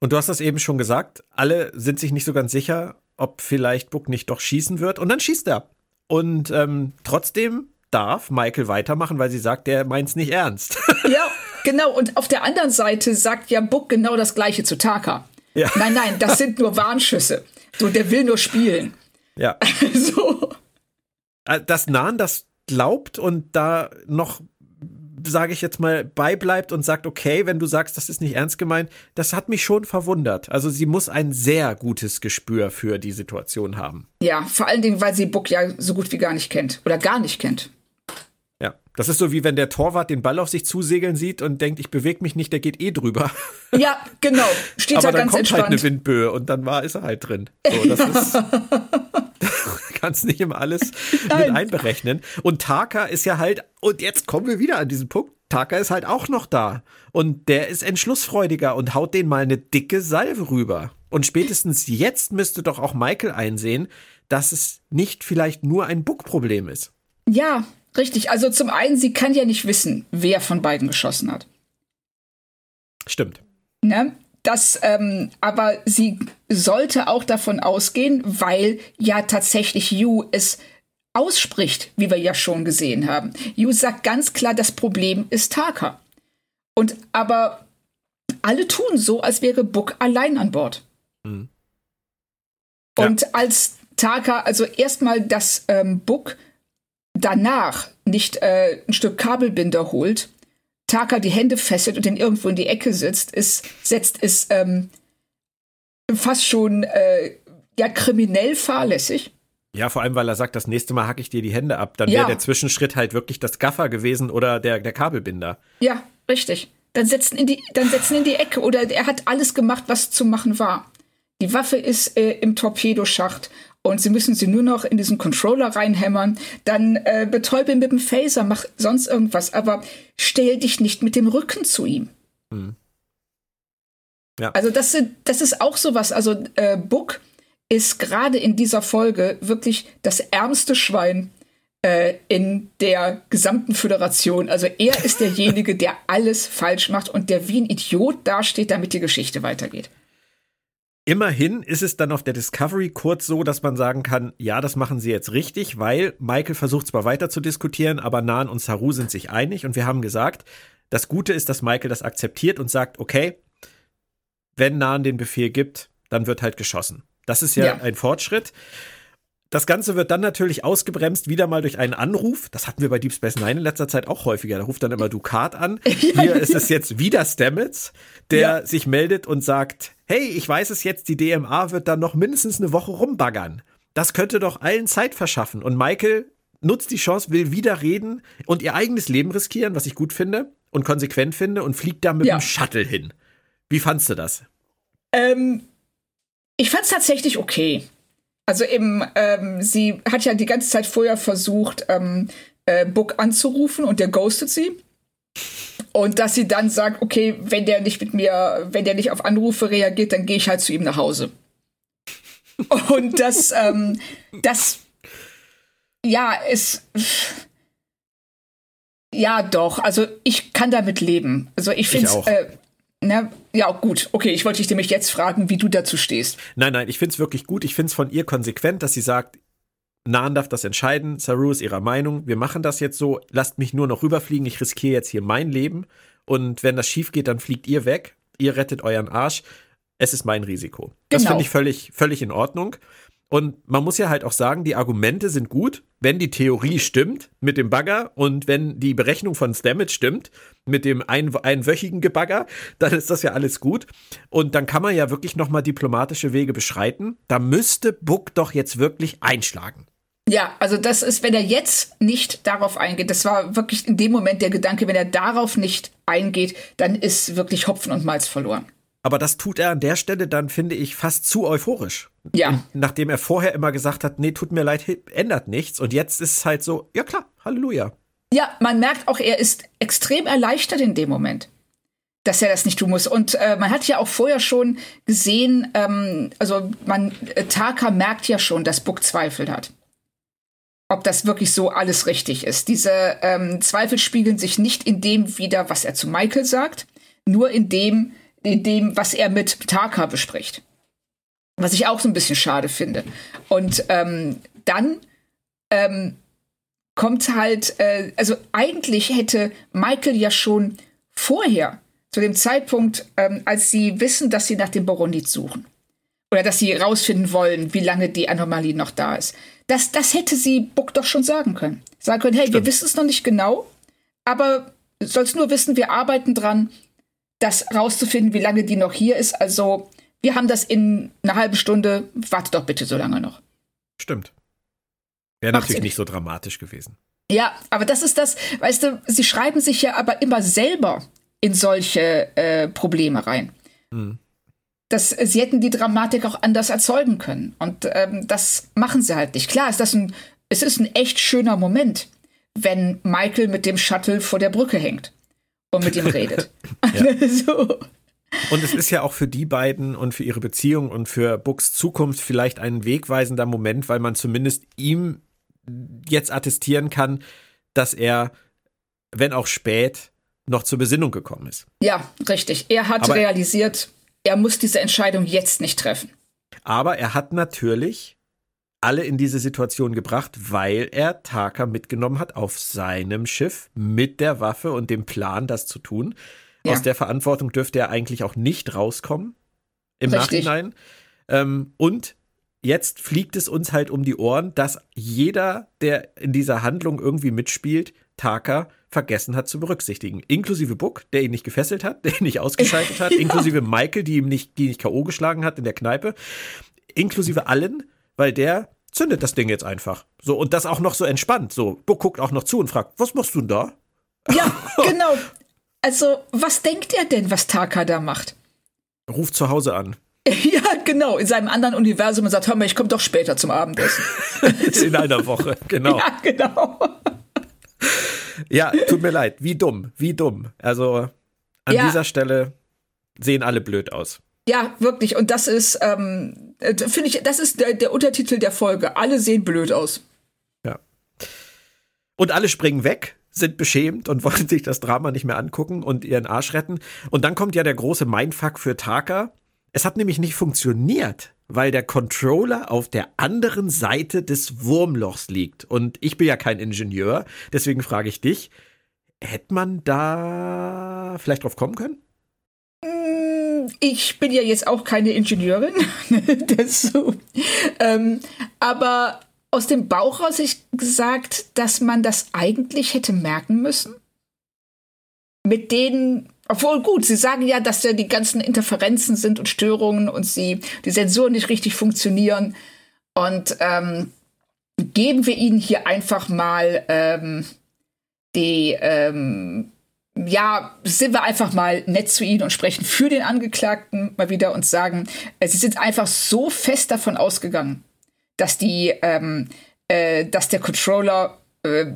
Und du hast das eben schon gesagt, alle sind sich nicht so ganz sicher, ob vielleicht Book nicht doch schießen wird. Und dann schießt er. Und ähm, trotzdem darf Michael weitermachen, weil sie sagt, der meint es nicht ernst. (laughs) ja, genau. Und auf der anderen Seite sagt ja Book genau das gleiche zu Taka. Ja. Nein, nein, das (laughs) sind nur Warnschüsse. So, der will nur spielen. Ja. Also. Dass Nan das glaubt und da noch sage ich jetzt mal, beibleibt und sagt, okay, wenn du sagst, das ist nicht ernst gemeint, das hat mich schon verwundert. Also sie muss ein sehr gutes Gespür für die Situation haben. Ja, vor allen Dingen, weil sie Buck ja so gut wie gar nicht kennt oder gar nicht kennt. Ja, das ist so wie wenn der Torwart den Ball auf sich zusegeln sieht und denkt, ich bewege mich nicht, der geht eh drüber. (laughs) Ja, genau. Steht Aber da dann ganz kommt entspannt. halt eine Windböe und dann war ist er halt drin. So, (laughs) das ist (laughs) kannst nicht immer alles (laughs) mit einberechnen. Und Taka ist ja halt, und jetzt kommen wir wieder an diesen Punkt, Taka ist halt auch noch da. Und der ist entschlussfreudiger und haut den mal eine dicke Salve rüber. Und spätestens jetzt müsste doch auch Michael einsehen, dass es nicht vielleicht nur ein Book-Problem ist. Ja, richtig. Also zum einen, sie kann ja nicht wissen, wer von beiden geschossen hat. Stimmt. Ne? Das, ähm, aber sie sollte auch davon ausgehen, weil ja tatsächlich Yu es ausspricht, wie wir ja schon gesehen haben. Yu sagt ganz klar, das Problem ist Taka. Und aber alle tun so, als wäre Book allein an Bord. Mhm. Ja. Und als Taka, also erstmal das ähm, Book danach nicht äh, ein Stück Kabelbinder holt, Taka die Hände fesselt und den irgendwo in die Ecke sitzt, ist, setzt, ist ähm, fast schon äh, ja kriminell fahrlässig. Ja, vor allem, weil er sagt, das nächste Mal hacke ich dir die Hände ab. Dann ja. wäre der Zwischenschritt halt wirklich das Gaffer gewesen oder der, der Kabelbinder. Ja, richtig. Dann setzen in die, dann setzen in die Ecke oder er hat alles gemacht, was zu machen war. Die Waffe ist äh, im Torpedoschacht und sie müssen sie nur noch in diesen Controller reinhämmern. Dann äh, betäube mit dem Phaser, mach sonst irgendwas, aber stell dich nicht mit dem Rücken zu ihm. Hm. Ja. Also das, das ist auch sowas. Also äh, Book ist gerade in dieser Folge wirklich das ärmste Schwein äh, in der gesamten Föderation. Also er ist derjenige, der alles falsch macht und der wie ein Idiot dasteht, damit die Geschichte weitergeht. Immerhin ist es dann auf der Discovery kurz so, dass man sagen kann, ja, das machen sie jetzt richtig, weil Michael versucht zwar weiter zu diskutieren, aber Nan und Saru sind sich einig und wir haben gesagt, das Gute ist, dass Michael das akzeptiert und sagt, okay, wenn Nan den Befehl gibt, dann wird halt geschossen. Das ist ja, ja. ein Fortschritt. Das Ganze wird dann natürlich ausgebremst, wieder mal durch einen Anruf. Das hatten wir bei Deep Space Nine in letzter Zeit auch häufiger. Da ruft dann immer Ducat an. (laughs) Hier ist es jetzt wieder Stamets, der ja. sich meldet und sagt, hey, ich weiß es jetzt, die DMA wird dann noch mindestens eine Woche rumbaggern. Das könnte doch allen Zeit verschaffen. Und Michael nutzt die Chance, will wieder reden und ihr eigenes Leben riskieren, was ich gut finde und konsequent finde und fliegt da mit ja. dem Shuttle hin. Wie fandst du das? Ähm, ich fand es tatsächlich okay. Also eben, ähm, sie hat ja die ganze Zeit vorher versucht, ähm, äh, Book anzurufen und der ghostet sie. Und dass sie dann sagt, okay, wenn der nicht mit mir, wenn der nicht auf Anrufe reagiert, dann gehe ich halt zu ihm nach Hause. und das, (laughs) ähm, das, ja, ist, ja, doch. Also ich kann damit leben. Also ich finde es, äh, na, ja, gut. Okay, ich wollte dich nämlich jetzt fragen, wie du dazu stehst. Nein, nein, ich finde es wirklich gut. Ich finde es von ihr konsequent, dass sie sagt, Nahen darf das entscheiden. Saru ist ihrer Meinung. Wir machen das jetzt so. Lasst mich nur noch rüberfliegen. Ich riskiere jetzt hier mein Leben. Und wenn das schief geht, dann fliegt ihr weg. Ihr rettet euren Arsch. Es ist mein Risiko. Das genau. finde ich völlig, völlig in Ordnung. Und man muss ja halt auch sagen, die Argumente sind gut, wenn die Theorie stimmt mit dem Bagger und wenn die Berechnung von Stamets stimmt mit dem ein, einwöchigen Gebagger, (laughs) dann ist das ja alles gut. Und dann kann man ja wirklich nochmal diplomatische Wege beschreiten. Da müsste Buck doch jetzt wirklich einschlagen. Ja, also das ist, wenn er jetzt nicht darauf eingeht, das war wirklich in dem Moment der Gedanke, wenn er darauf nicht eingeht, dann ist wirklich Hopfen und Malz verloren. Aber das tut er an der Stelle dann, finde ich, fast zu euphorisch. Ja. Nachdem er vorher immer gesagt hat, nee, tut mir leid, ändert nichts. Und jetzt ist es halt so, ja klar, Halleluja. Ja, man merkt auch, er ist extrem erleichtert in dem Moment, dass er das nicht tun muss. Und äh, man hat ja auch vorher schon gesehen, ähm, also man, äh, Taka merkt ja schon, dass Buck Zweifel hat. Ob das wirklich so alles richtig ist. Diese ähm, Zweifel spiegeln sich nicht in dem wider, was er zu Michael sagt, nur in dem, in dem, was er mit Taka bespricht. Was ich auch so ein bisschen schade finde. Und ähm, dann ähm, kommt halt, äh, also eigentlich hätte Michael ja schon vorher, zu dem Zeitpunkt, ähm, als sie wissen, dass sie nach dem Borondit suchen, oder dass sie rausfinden wollen, wie lange die Anomalie noch da ist, das, das hätte sie Buck doch schon sagen können. Sagen können, hey, Stimmt. wir wissen es noch nicht genau, aber sollst nur wissen, wir arbeiten dran, das rauszufinden, wie lange die noch hier ist. Also, wir haben das in einer halben Stunde. Warte doch bitte so lange noch. Stimmt. Wäre natürlich nicht so dramatisch gewesen. Ja, aber das ist das, weißt du, sie schreiben sich ja aber immer selber in solche äh, Probleme rein. Mhm. Dass sie hätten die Dramatik auch anders erzeugen können. Und ähm, das machen sie halt nicht. Klar ist das ein, es ist ein echt schöner Moment, wenn Michael mit dem Shuttle vor der Brücke hängt und mit ihm redet. (laughs) (laughs) so. Und es ist ja auch für die beiden und für ihre Beziehung und für Books Zukunft vielleicht ein wegweisender Moment, weil man zumindest ihm jetzt attestieren kann, dass er, wenn auch spät, noch zur Besinnung gekommen ist. Ja, richtig. Er hat Aber realisiert, er muss diese Entscheidung jetzt nicht treffen. Aber er hat natürlich alle in diese Situation gebracht, weil er Taka mitgenommen hat auf seinem Schiff mit der Waffe und dem Plan, das zu tun. Ja. Aus der Verantwortung dürfte er eigentlich auch nicht rauskommen im Richtig. Nachhinein. Ähm, und jetzt fliegt es uns halt um die Ohren, dass jeder, der in dieser Handlung irgendwie mitspielt, Taka vergessen hat zu berücksichtigen. Inklusive Buck, der ihn nicht gefesselt hat, (laughs) der ihn nicht ausgeschaltet hat, (laughs) ja. inklusive Michael, die ihm nicht, die nicht K.O. geschlagen hat in der Kneipe, inklusive allen, weil der zündet das Ding jetzt einfach. So, und das auch noch so entspannt. So, Buck guckt auch noch zu und fragt, was machst du denn da? Ja, (laughs) genau. Also, was denkt er denn, was Taka da macht? Ruft zu Hause an. Ja, genau, in seinem anderen Universum und sagt, hör mal, ich komme doch später zum Abendessen. in einer Woche, genau. Ja, genau. Ja, tut mir leid, wie dumm, wie dumm. Also an ja. dieser Stelle sehen alle blöd aus. Ja, wirklich. Und das ist, ähm, äh, finde ich, das ist der, der Untertitel der Folge. Alle sehen blöd aus. Ja. Und alle springen weg, sind beschämt und (laughs) wollen sich das Drama nicht mehr angucken und ihren Arsch retten. Und dann kommt ja der große Mindfuck für Taka. Es hat nämlich nicht funktioniert, weil der Controller auf der anderen Seite des Wurmlochs liegt. Und ich bin ja kein Ingenieur, deswegen frage ich dich, hätte man da vielleicht drauf kommen können? ich bin ja jetzt auch keine Ingenieurin, (laughs) das so. Ähm, aber aus dem Bauch raus ich gesagt, dass man das eigentlich hätte merken müssen. Mit denen, obwohl gut, sie sagen ja, dass da die ganzen Interferenzen sind und Störungen und sie die Sensoren nicht richtig funktionieren. Und ähm, geben wir ihnen hier einfach mal ähm, die ähm, ja, sind wir einfach mal nett zu ihnen und sprechen für den Angeklagten mal wieder und sagen, äh, sie sind einfach so fest davon ausgegangen, dass die, ähm, äh, dass der Controller äh,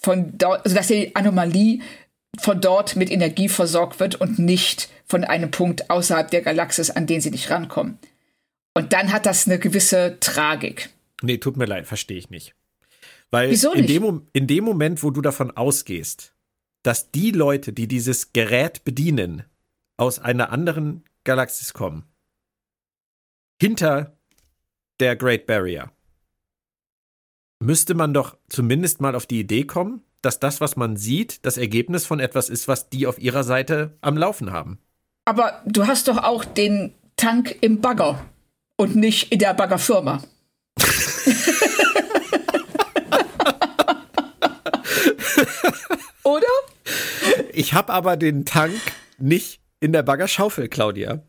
von dort, also dass die Anomalie von dort mit Energie versorgt wird und nicht von einem Punkt außerhalb der Galaxis, an den sie nicht rankommen. Und dann hat das eine gewisse Tragik. Nee, tut mir leid, verstehe ich nicht. Weil Wieso nicht? In, dem, in dem Moment, wo du davon ausgehst, dass die Leute, die dieses Gerät bedienen, aus einer anderen Galaxis kommen. Hinter der Great Barrier. Müsste man doch zumindest mal auf die Idee kommen, dass das, was man sieht, das Ergebnis von etwas ist, was die auf ihrer Seite am Laufen haben. Aber du hast doch auch den Tank im Bagger und nicht in der Baggerfirma. (laughs) Oder? Ich habe aber den Tank nicht in der Baggerschaufel, Claudia.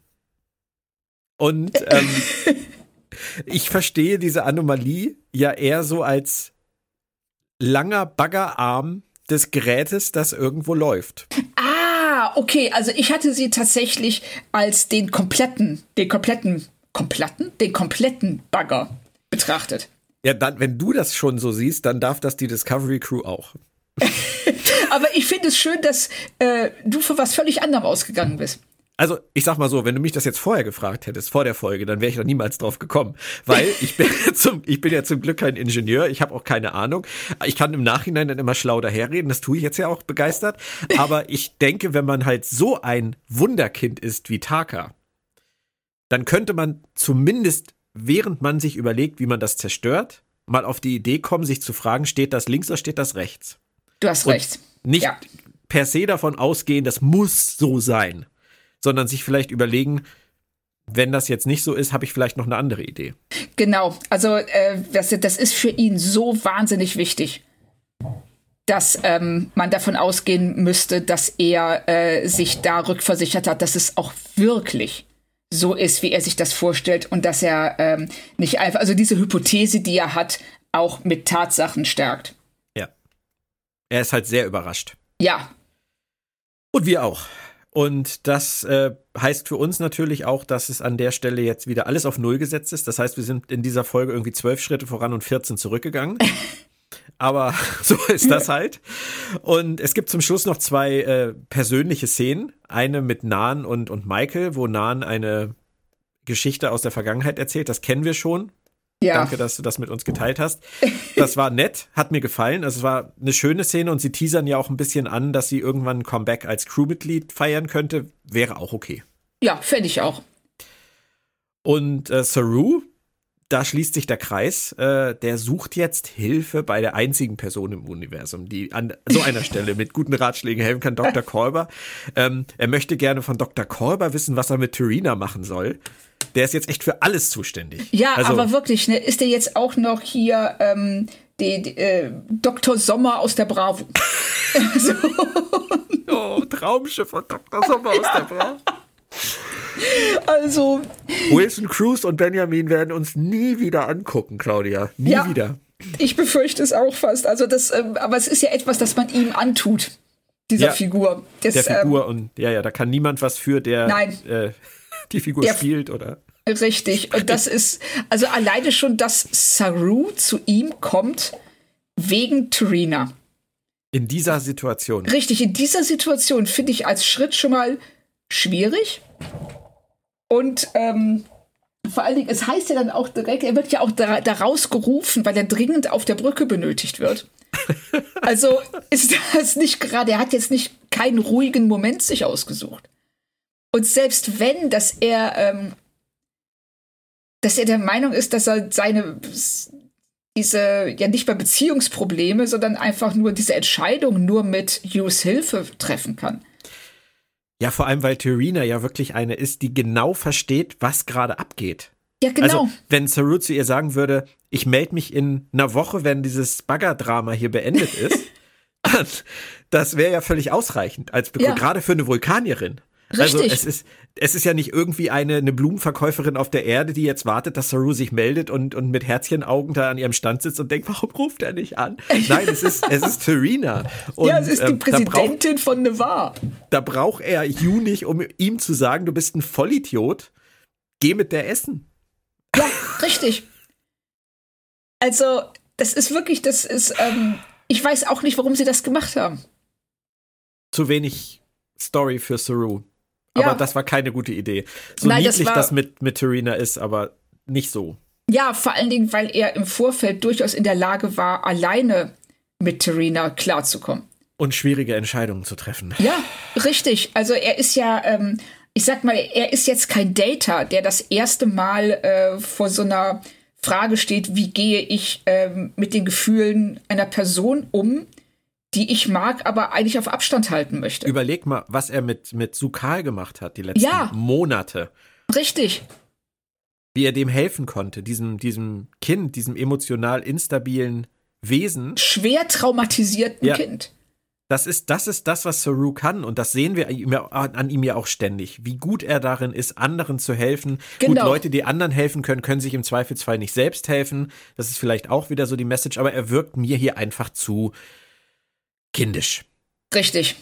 Und ähm, (laughs) ich verstehe diese Anomalie ja eher so als langer Baggerarm des Gerätes, das irgendwo läuft. Ah, okay. Also ich hatte sie tatsächlich als den kompletten, den kompletten, kompletten, den kompletten Bagger betrachtet. Ja, dann, wenn du das schon so siehst, dann darf das die Discovery Crew auch. (laughs) Aber ich finde es schön, dass äh, du für was völlig anderem ausgegangen bist. Also, ich sag mal so, wenn du mich das jetzt vorher gefragt hättest, vor der Folge, dann wäre ich da niemals drauf gekommen. Weil (laughs) ich bin ja zum, ich bin ja zum Glück kein Ingenieur, ich habe auch keine Ahnung. Ich kann im Nachhinein dann immer schlau daherreden, das tue ich jetzt ja auch begeistert. Aber ich denke, wenn man halt so ein Wunderkind ist wie Taka, dann könnte man zumindest, während man sich überlegt, wie man das zerstört, mal auf die Idee kommen, sich zu fragen, steht das links oder steht das rechts? Du hast Und recht. Nicht ja. per se davon ausgehen, das muss so sein, sondern sich vielleicht überlegen, wenn das jetzt nicht so ist, habe ich vielleicht noch eine andere Idee. Genau, also äh, das, das ist für ihn so wahnsinnig wichtig, dass ähm, man davon ausgehen müsste, dass er äh, sich da rückversichert hat, dass es auch wirklich so ist, wie er sich das vorstellt und dass er ähm, nicht einfach, also diese Hypothese, die er hat, auch mit Tatsachen stärkt. Er ist halt sehr überrascht. Ja. Und wir auch. Und das äh, heißt für uns natürlich auch, dass es an der Stelle jetzt wieder alles auf Null gesetzt ist. Das heißt, wir sind in dieser Folge irgendwie zwölf Schritte voran und 14 zurückgegangen. (laughs) Aber (laughs) so ist das halt. Und es gibt zum Schluss noch zwei äh, persönliche Szenen. Eine mit Nan und, und Michael, wo Nan eine Geschichte aus der Vergangenheit erzählt. Das kennen wir schon. Ja. Danke, dass du das mit uns geteilt hast. Das war nett, hat mir gefallen. Also es war eine schöne Szene und sie teasern ja auch ein bisschen an, dass sie irgendwann ein Comeback als Crewmitglied feiern könnte. Wäre auch okay. Ja, fände ich auch. Und äh, Saru, da schließt sich der Kreis. Äh, der sucht jetzt Hilfe bei der einzigen Person im Universum, die an so einer Stelle mit guten Ratschlägen helfen kann, Dr. Kolber. Ähm, er möchte gerne von Dr. Kolber wissen, was er mit Turina machen soll der ist jetzt echt für alles zuständig. Ja, also, aber wirklich, ne, ist der jetzt auch noch hier ähm, die, die äh, Dr. Sommer aus der Bravo? (laughs) so. (laughs) Oh, Traumschiff von Dr. Sommer ja. aus der Bravo. (laughs) Also. Wilson Cruz und Benjamin werden uns nie wieder angucken, Claudia. Nie ja, wieder. Ich befürchte es auch fast. Also das, ähm, aber es ist ja etwas, das man ihm antut, dieser ja, Figur. Das, der Figur ähm, und ja, ja, da kann niemand was für, der. Nein. Äh, (laughs) die Figur der, spielt, oder? Richtig. Und das ist, also alleine schon, dass Saru zu ihm kommt wegen Turina. In dieser Situation. Richtig, in dieser Situation finde ich als Schritt schon mal schwierig. Und ähm, vor allen Dingen, es heißt ja dann auch direkt, er wird ja auch da, da rausgerufen, weil er dringend auf der Brücke benötigt wird. (laughs) also ist das nicht gerade, er hat jetzt nicht keinen ruhigen Moment sich ausgesucht. Und selbst wenn, dass er, ähm, dass er der Meinung ist, dass er seine diese ja nicht mal Beziehungsprobleme, sondern einfach nur diese Entscheidung nur mit Hughes Hilfe treffen kann. Ja, vor allem, weil Tyrina ja wirklich eine ist, die genau versteht, was gerade abgeht. Ja, genau. Also, wenn Saru zu ihr sagen würde, ich melde mich in einer Woche, wenn dieses Baggerdrama hier beendet ist, (laughs) das wäre ja völlig ausreichend, als ja. gerade für eine Vulkanierin. Also Richtig. Also es ist, es ist ja nicht irgendwie eine, eine Blumenverkäuferin auf der Erde, die jetzt wartet, dass Saru sich meldet und, und mit Herzchenaugen da an ihrem Stand sitzt und denkt, warum ruft er nicht an? Nein, es ist, es ist Serena. (laughs) Und, ja, es ist die ähm, Präsidentin brauch, von Nevar. Da braucht er You nicht, um ihm zu sagen, du bist ein Vollidiot. Geh mit der essen. Ja, richtig. Also, das ist wirklich, das ist, ähm, ich weiß auch nicht, warum sie das gemacht haben. Zu wenig Story für Saru. Aber ja. das war keine gute Idee. So Nein, niedlich das, das mit, mit Terina ist, aber nicht so. Ja, vor allen Dingen, weil er im Vorfeld durchaus in der Lage war, alleine mit Terina klarzukommen. Und schwierige Entscheidungen zu treffen. Ja, richtig. Also er ist ja, ähm, ich sag mal, er ist jetzt kein Data, der das erste Mal äh, vor so einer Frage steht, wie gehe ich ähm, mit den Gefühlen einer Person um, die ich mag, aber eigentlich auf Abstand halten möchte. Überleg mal, was er mit, mit Sukal gemacht hat, die letzten ja, Monate. Richtig. Wie er dem helfen konnte, diesem, diesem Kind, diesem emotional instabilen Wesen. Schwer traumatisierten ja. Kind. Das ist, das ist das, was Saru kann. Und das sehen wir an ihm ja auch ständig. Wie gut er darin ist, anderen zu helfen. Genau. Gut, Leute, die anderen helfen können, können sich im Zweifelsfall nicht selbst helfen. Das ist vielleicht auch wieder so die Message. Aber er wirkt mir hier einfach zu, kindisch. Richtig.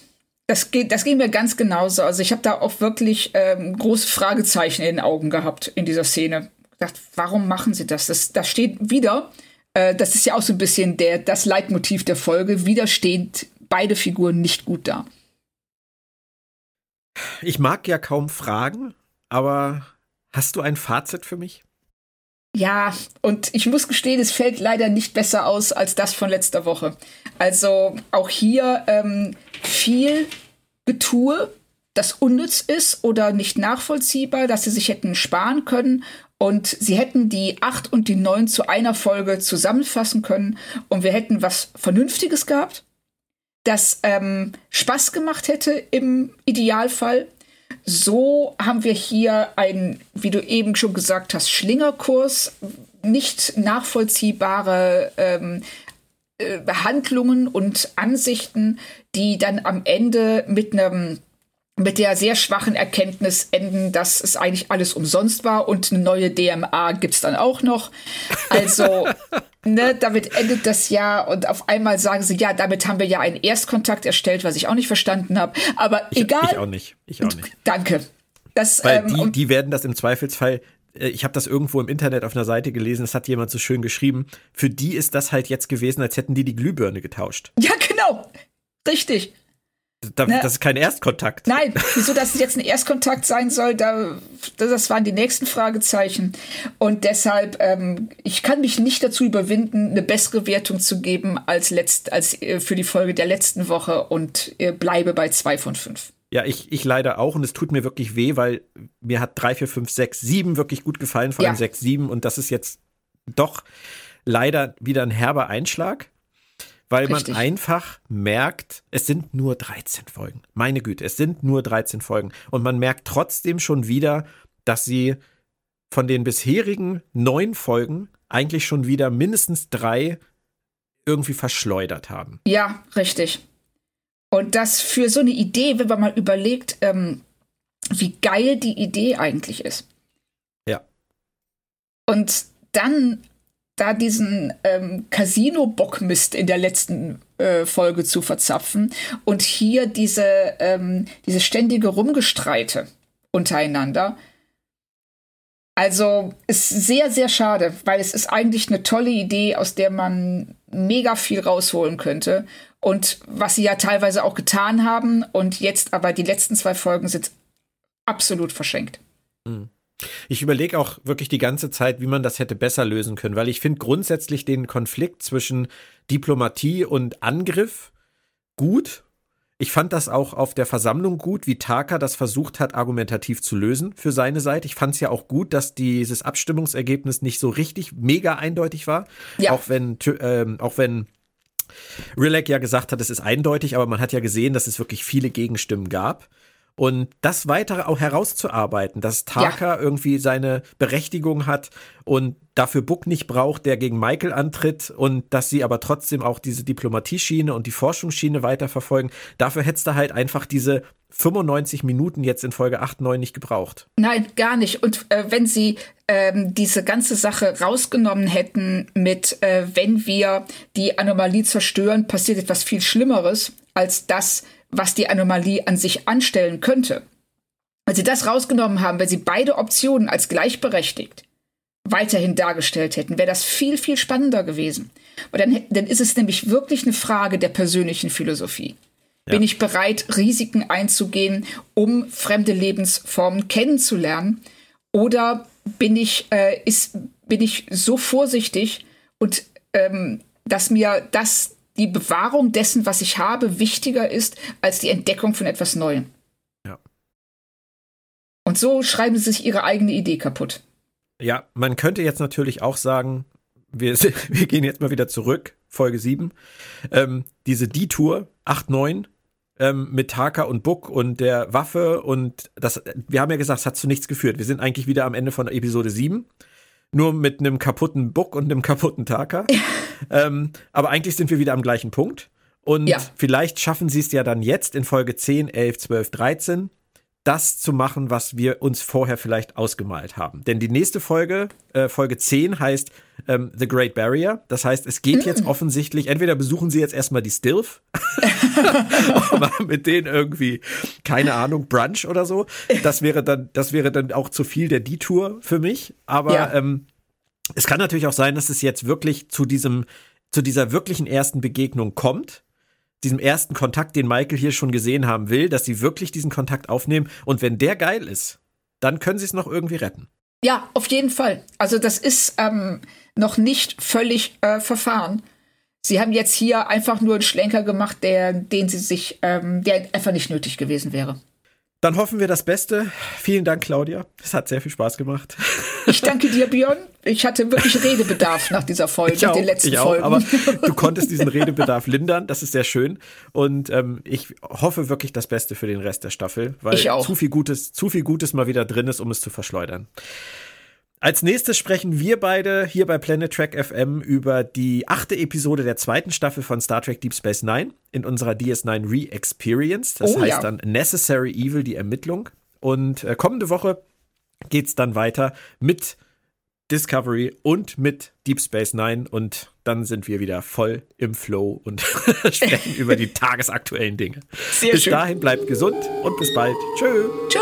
Das geht, das ging mir ganz genauso. Also ich habe da auch wirklich ähm, große Fragezeichen in den Augen gehabt in dieser Szene. Ich dachte, warum machen sie das? Das, das steht wieder. Äh, das ist ja auch so ein bisschen der, das Leitmotiv der Folge. Wieder stehen beide Figuren nicht gut da. Ich mag ja kaum Fragen, aber hast du ein Fazit für mich? Ja, und ich muss gestehen, es fällt leider nicht besser aus als das von letzter Woche. Also auch hier ähm, viel Getue, das unnütz ist oder nicht nachvollziehbar, dass sie sich hätten sparen können. Und sie hätten die acht und die neun zu einer Folge zusammenfassen können und wir hätten was Vernünftiges gehabt, das ähm, Spaß gemacht hätte im Idealfall so haben wir hier einen, wie du eben schon gesagt hast, Schlingerkurs, nicht nachvollziehbare ähm, äh, Handlungen und Ansichten, die dann am Ende mit einem mit der sehr schwachen Erkenntnis enden, dass es eigentlich alles umsonst war und eine neue DMA gibt's dann auch noch. Also, (laughs) ne, damit endet das Jahr und auf einmal sagen sie, ja, damit haben wir ja einen Erstkontakt erstellt, was ich auch nicht verstanden habe. Aber Ich, egal. ich auch nicht. Ich auch nicht. Danke. Das, Weil ähm, die, die werden das im Zweifelsfall, äh, ich habe das irgendwo im Internet auf einer Seite gelesen, das hat jemand so schön geschrieben, für die ist das halt jetzt gewesen, als hätten die die Glühbirne getauscht. ja, genau. Richtig. Da, Ne? Das ist kein Erstkontakt. Nein, (laughs) wieso das jetzt ein Erstkontakt sein soll, da, das waren die nächsten Fragezeichen. Und deshalb, ähm, ich kann mich nicht dazu überwinden, eine bessere Wertung zu geben als, letzt, als äh, für die Folge der letzten Woche und äh, bleibe bei zwei von fünf. Ja, ich, ich leider auch und es tut mir wirklich weh, weil mir hat 3, 4, 5, 6, 7 wirklich gut gefallen, vor allem Ja. 6, 7 und das ist jetzt doch leider wieder ein herber Einschlag, weil Richtig. man einfach merkt, es sind nur 13 Folgen. Meine Güte, es sind nur 13 Folgen und man merkt trotzdem schon wieder, dass sie von den bisherigen neun Folgen eigentlich schon wieder mindestens drei irgendwie verschleudert haben. Ja, richtig. Und das für so eine Idee, wenn man mal überlegt, ähm, wie geil die Idee eigentlich ist. Ja. Und dann da diesen ähm, Casino-Bockmist in der letzten äh, Folge zu verzapfen und hier diese, ähm, diese ständige Rumgestreite untereinander. Also ist sehr, sehr schade, weil es ist eigentlich eine tolle Idee, aus der man mega viel rausholen könnte. Und was sie ja teilweise auch getan haben und jetzt aber die letzten zwei Folgen sind absolut verschenkt. Ich überlege auch wirklich die ganze Zeit, wie man das hätte besser lösen können, weil ich finde grundsätzlich den Konflikt zwischen Diplomatie und Angriff gut. Ich fand das auch auf der Versammlung gut, wie Taka das versucht hat, argumentativ zu lösen für seine Seite. Ich fand es ja auch gut, dass dieses Abstimmungsergebnis nicht so richtig mega eindeutig war. Ja. Auch wenn, ähm, auch wenn Rilek ja gesagt hat, es ist eindeutig, aber man hat ja gesehen, dass es wirklich viele Gegenstimmen gab. Und das weiter auch herauszuarbeiten, dass Taka irgendwie seine Berechtigung hat und dafür Buck nicht braucht, der gegen Michael antritt und dass sie aber trotzdem auch diese Diplomatieschiene und die Forschungsschiene weiterverfolgen, dafür hättest du halt einfach diese 95 Minuten jetzt in Folge 8, 9 nicht gebraucht. Nein, gar nicht. Und äh, wenn sie ähm, diese ganze Sache rausgenommen hätten mit, äh, wenn wir die Anomalie zerstören, passiert etwas viel Schlimmeres als das, was die Anomalie an sich anstellen könnte. Wenn sie das rausgenommen haben, wenn sie beide Optionen als gleichberechtigt weiterhin dargestellt hätten, wäre das viel, viel spannender gewesen. Und dann, dann ist es nämlich wirklich eine Frage der persönlichen Philosophie. Bin ich bereit, Risiken einzugehen, um fremde Lebensformen kennenzulernen? Oder bin ich, äh, ist, bin ich so vorsichtig und ähm, dass mir das die Bewahrung dessen, was ich habe, wichtiger ist als die Entdeckung von etwas Neuem? Ja. Und so schreiben sie sich ihre eigene Idee kaputt. Ja, man könnte jetzt natürlich auch sagen, wir, (laughs) wir gehen jetzt mal wieder zurück, Folge 7. Ähm, diese D-Tour 8, 9 ähm, mit Taka und Buck und der Waffe und das, wir haben ja gesagt, es hat zu nichts geführt. Wir sind eigentlich wieder am Ende von Episode 7. Nur mit einem kaputten Buck und einem kaputten Taka. ähm, aber eigentlich sind wir wieder am gleichen Punkt. Und Ja. vielleicht schaffen sie es ja dann jetzt in Folge 10, 11, 12, 13, das zu machen, was wir uns vorher vielleicht ausgemalt haben. Denn die nächste Folge, äh, Folge 10, heißt ähm, The Great Barrier. Das heißt, es geht jetzt offensichtlich, entweder besuchen sie jetzt erstmal die Stilf, (laughs) (laughs) mit denen irgendwie, keine Ahnung, Brunch oder so. Das wäre dann, das wäre dann auch zu viel der D-Tour für mich. Aber Ja. ähm, es kann natürlich auch sein, dass es jetzt wirklich zu diesem, zu dieser wirklichen ersten Begegnung kommt. Diesem ersten Kontakt, den Michael hier schon gesehen haben will, dass sie wirklich diesen Kontakt aufnehmen. Und wenn der geil ist, dann können sie es noch irgendwie retten. Ja, auf jeden Fall. Also das ist ähm, noch nicht völlig äh, verfahren. Sie haben jetzt hier einfach nur einen Schlenker gemacht, der, den sie sich, ähm, der einfach nicht nötig gewesen wäre. Dann hoffen wir das Beste. Vielen Dank, Claudia. Es hat sehr viel Spaß gemacht. Ich danke dir, Björn. Ich hatte wirklich Redebedarf nach dieser Folge, Ich auch, den letzten ich auch, Folgen. aber du konntest diesen Redebedarf lindern. Das ist sehr schön. Und ähm, ich hoffe wirklich das Beste für den Rest der Staffel, weil zu viel Gutes, zu viel Gutes mal wieder drin ist, um es zu verschleudern. Als nächstes sprechen wir beide hier bei Planet Trek FM über die achte Episode der zweiten Staffel von Star Trek Deep Space Nine in unserer DS9 Re-Experience. Das oh, heißt ja. dann Necessary Evil, die Ermittlung. Und äh, kommende Woche geht's dann weiter mit Discovery und mit Deep Space Nine und dann sind wir wieder voll im Flow und (laughs) sprechen über die (laughs) tagesaktuellen Dinge. Sehr bis schön. dahin bleibt gesund und bis bald. Tschö. Tschö.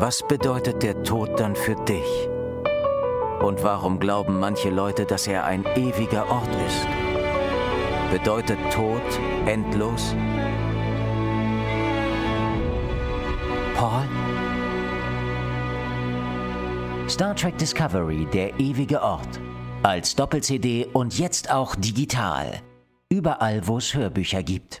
Was bedeutet der Tod dann für dich? Und warum glauben manche Leute, dass er ein ewiger Ort ist? Bedeutet Tod endlos? Paul? Star Trek Discovery, der ewige Ort. Als Doppel-CD und jetzt auch digital. Überall, wo es Hörbücher gibt.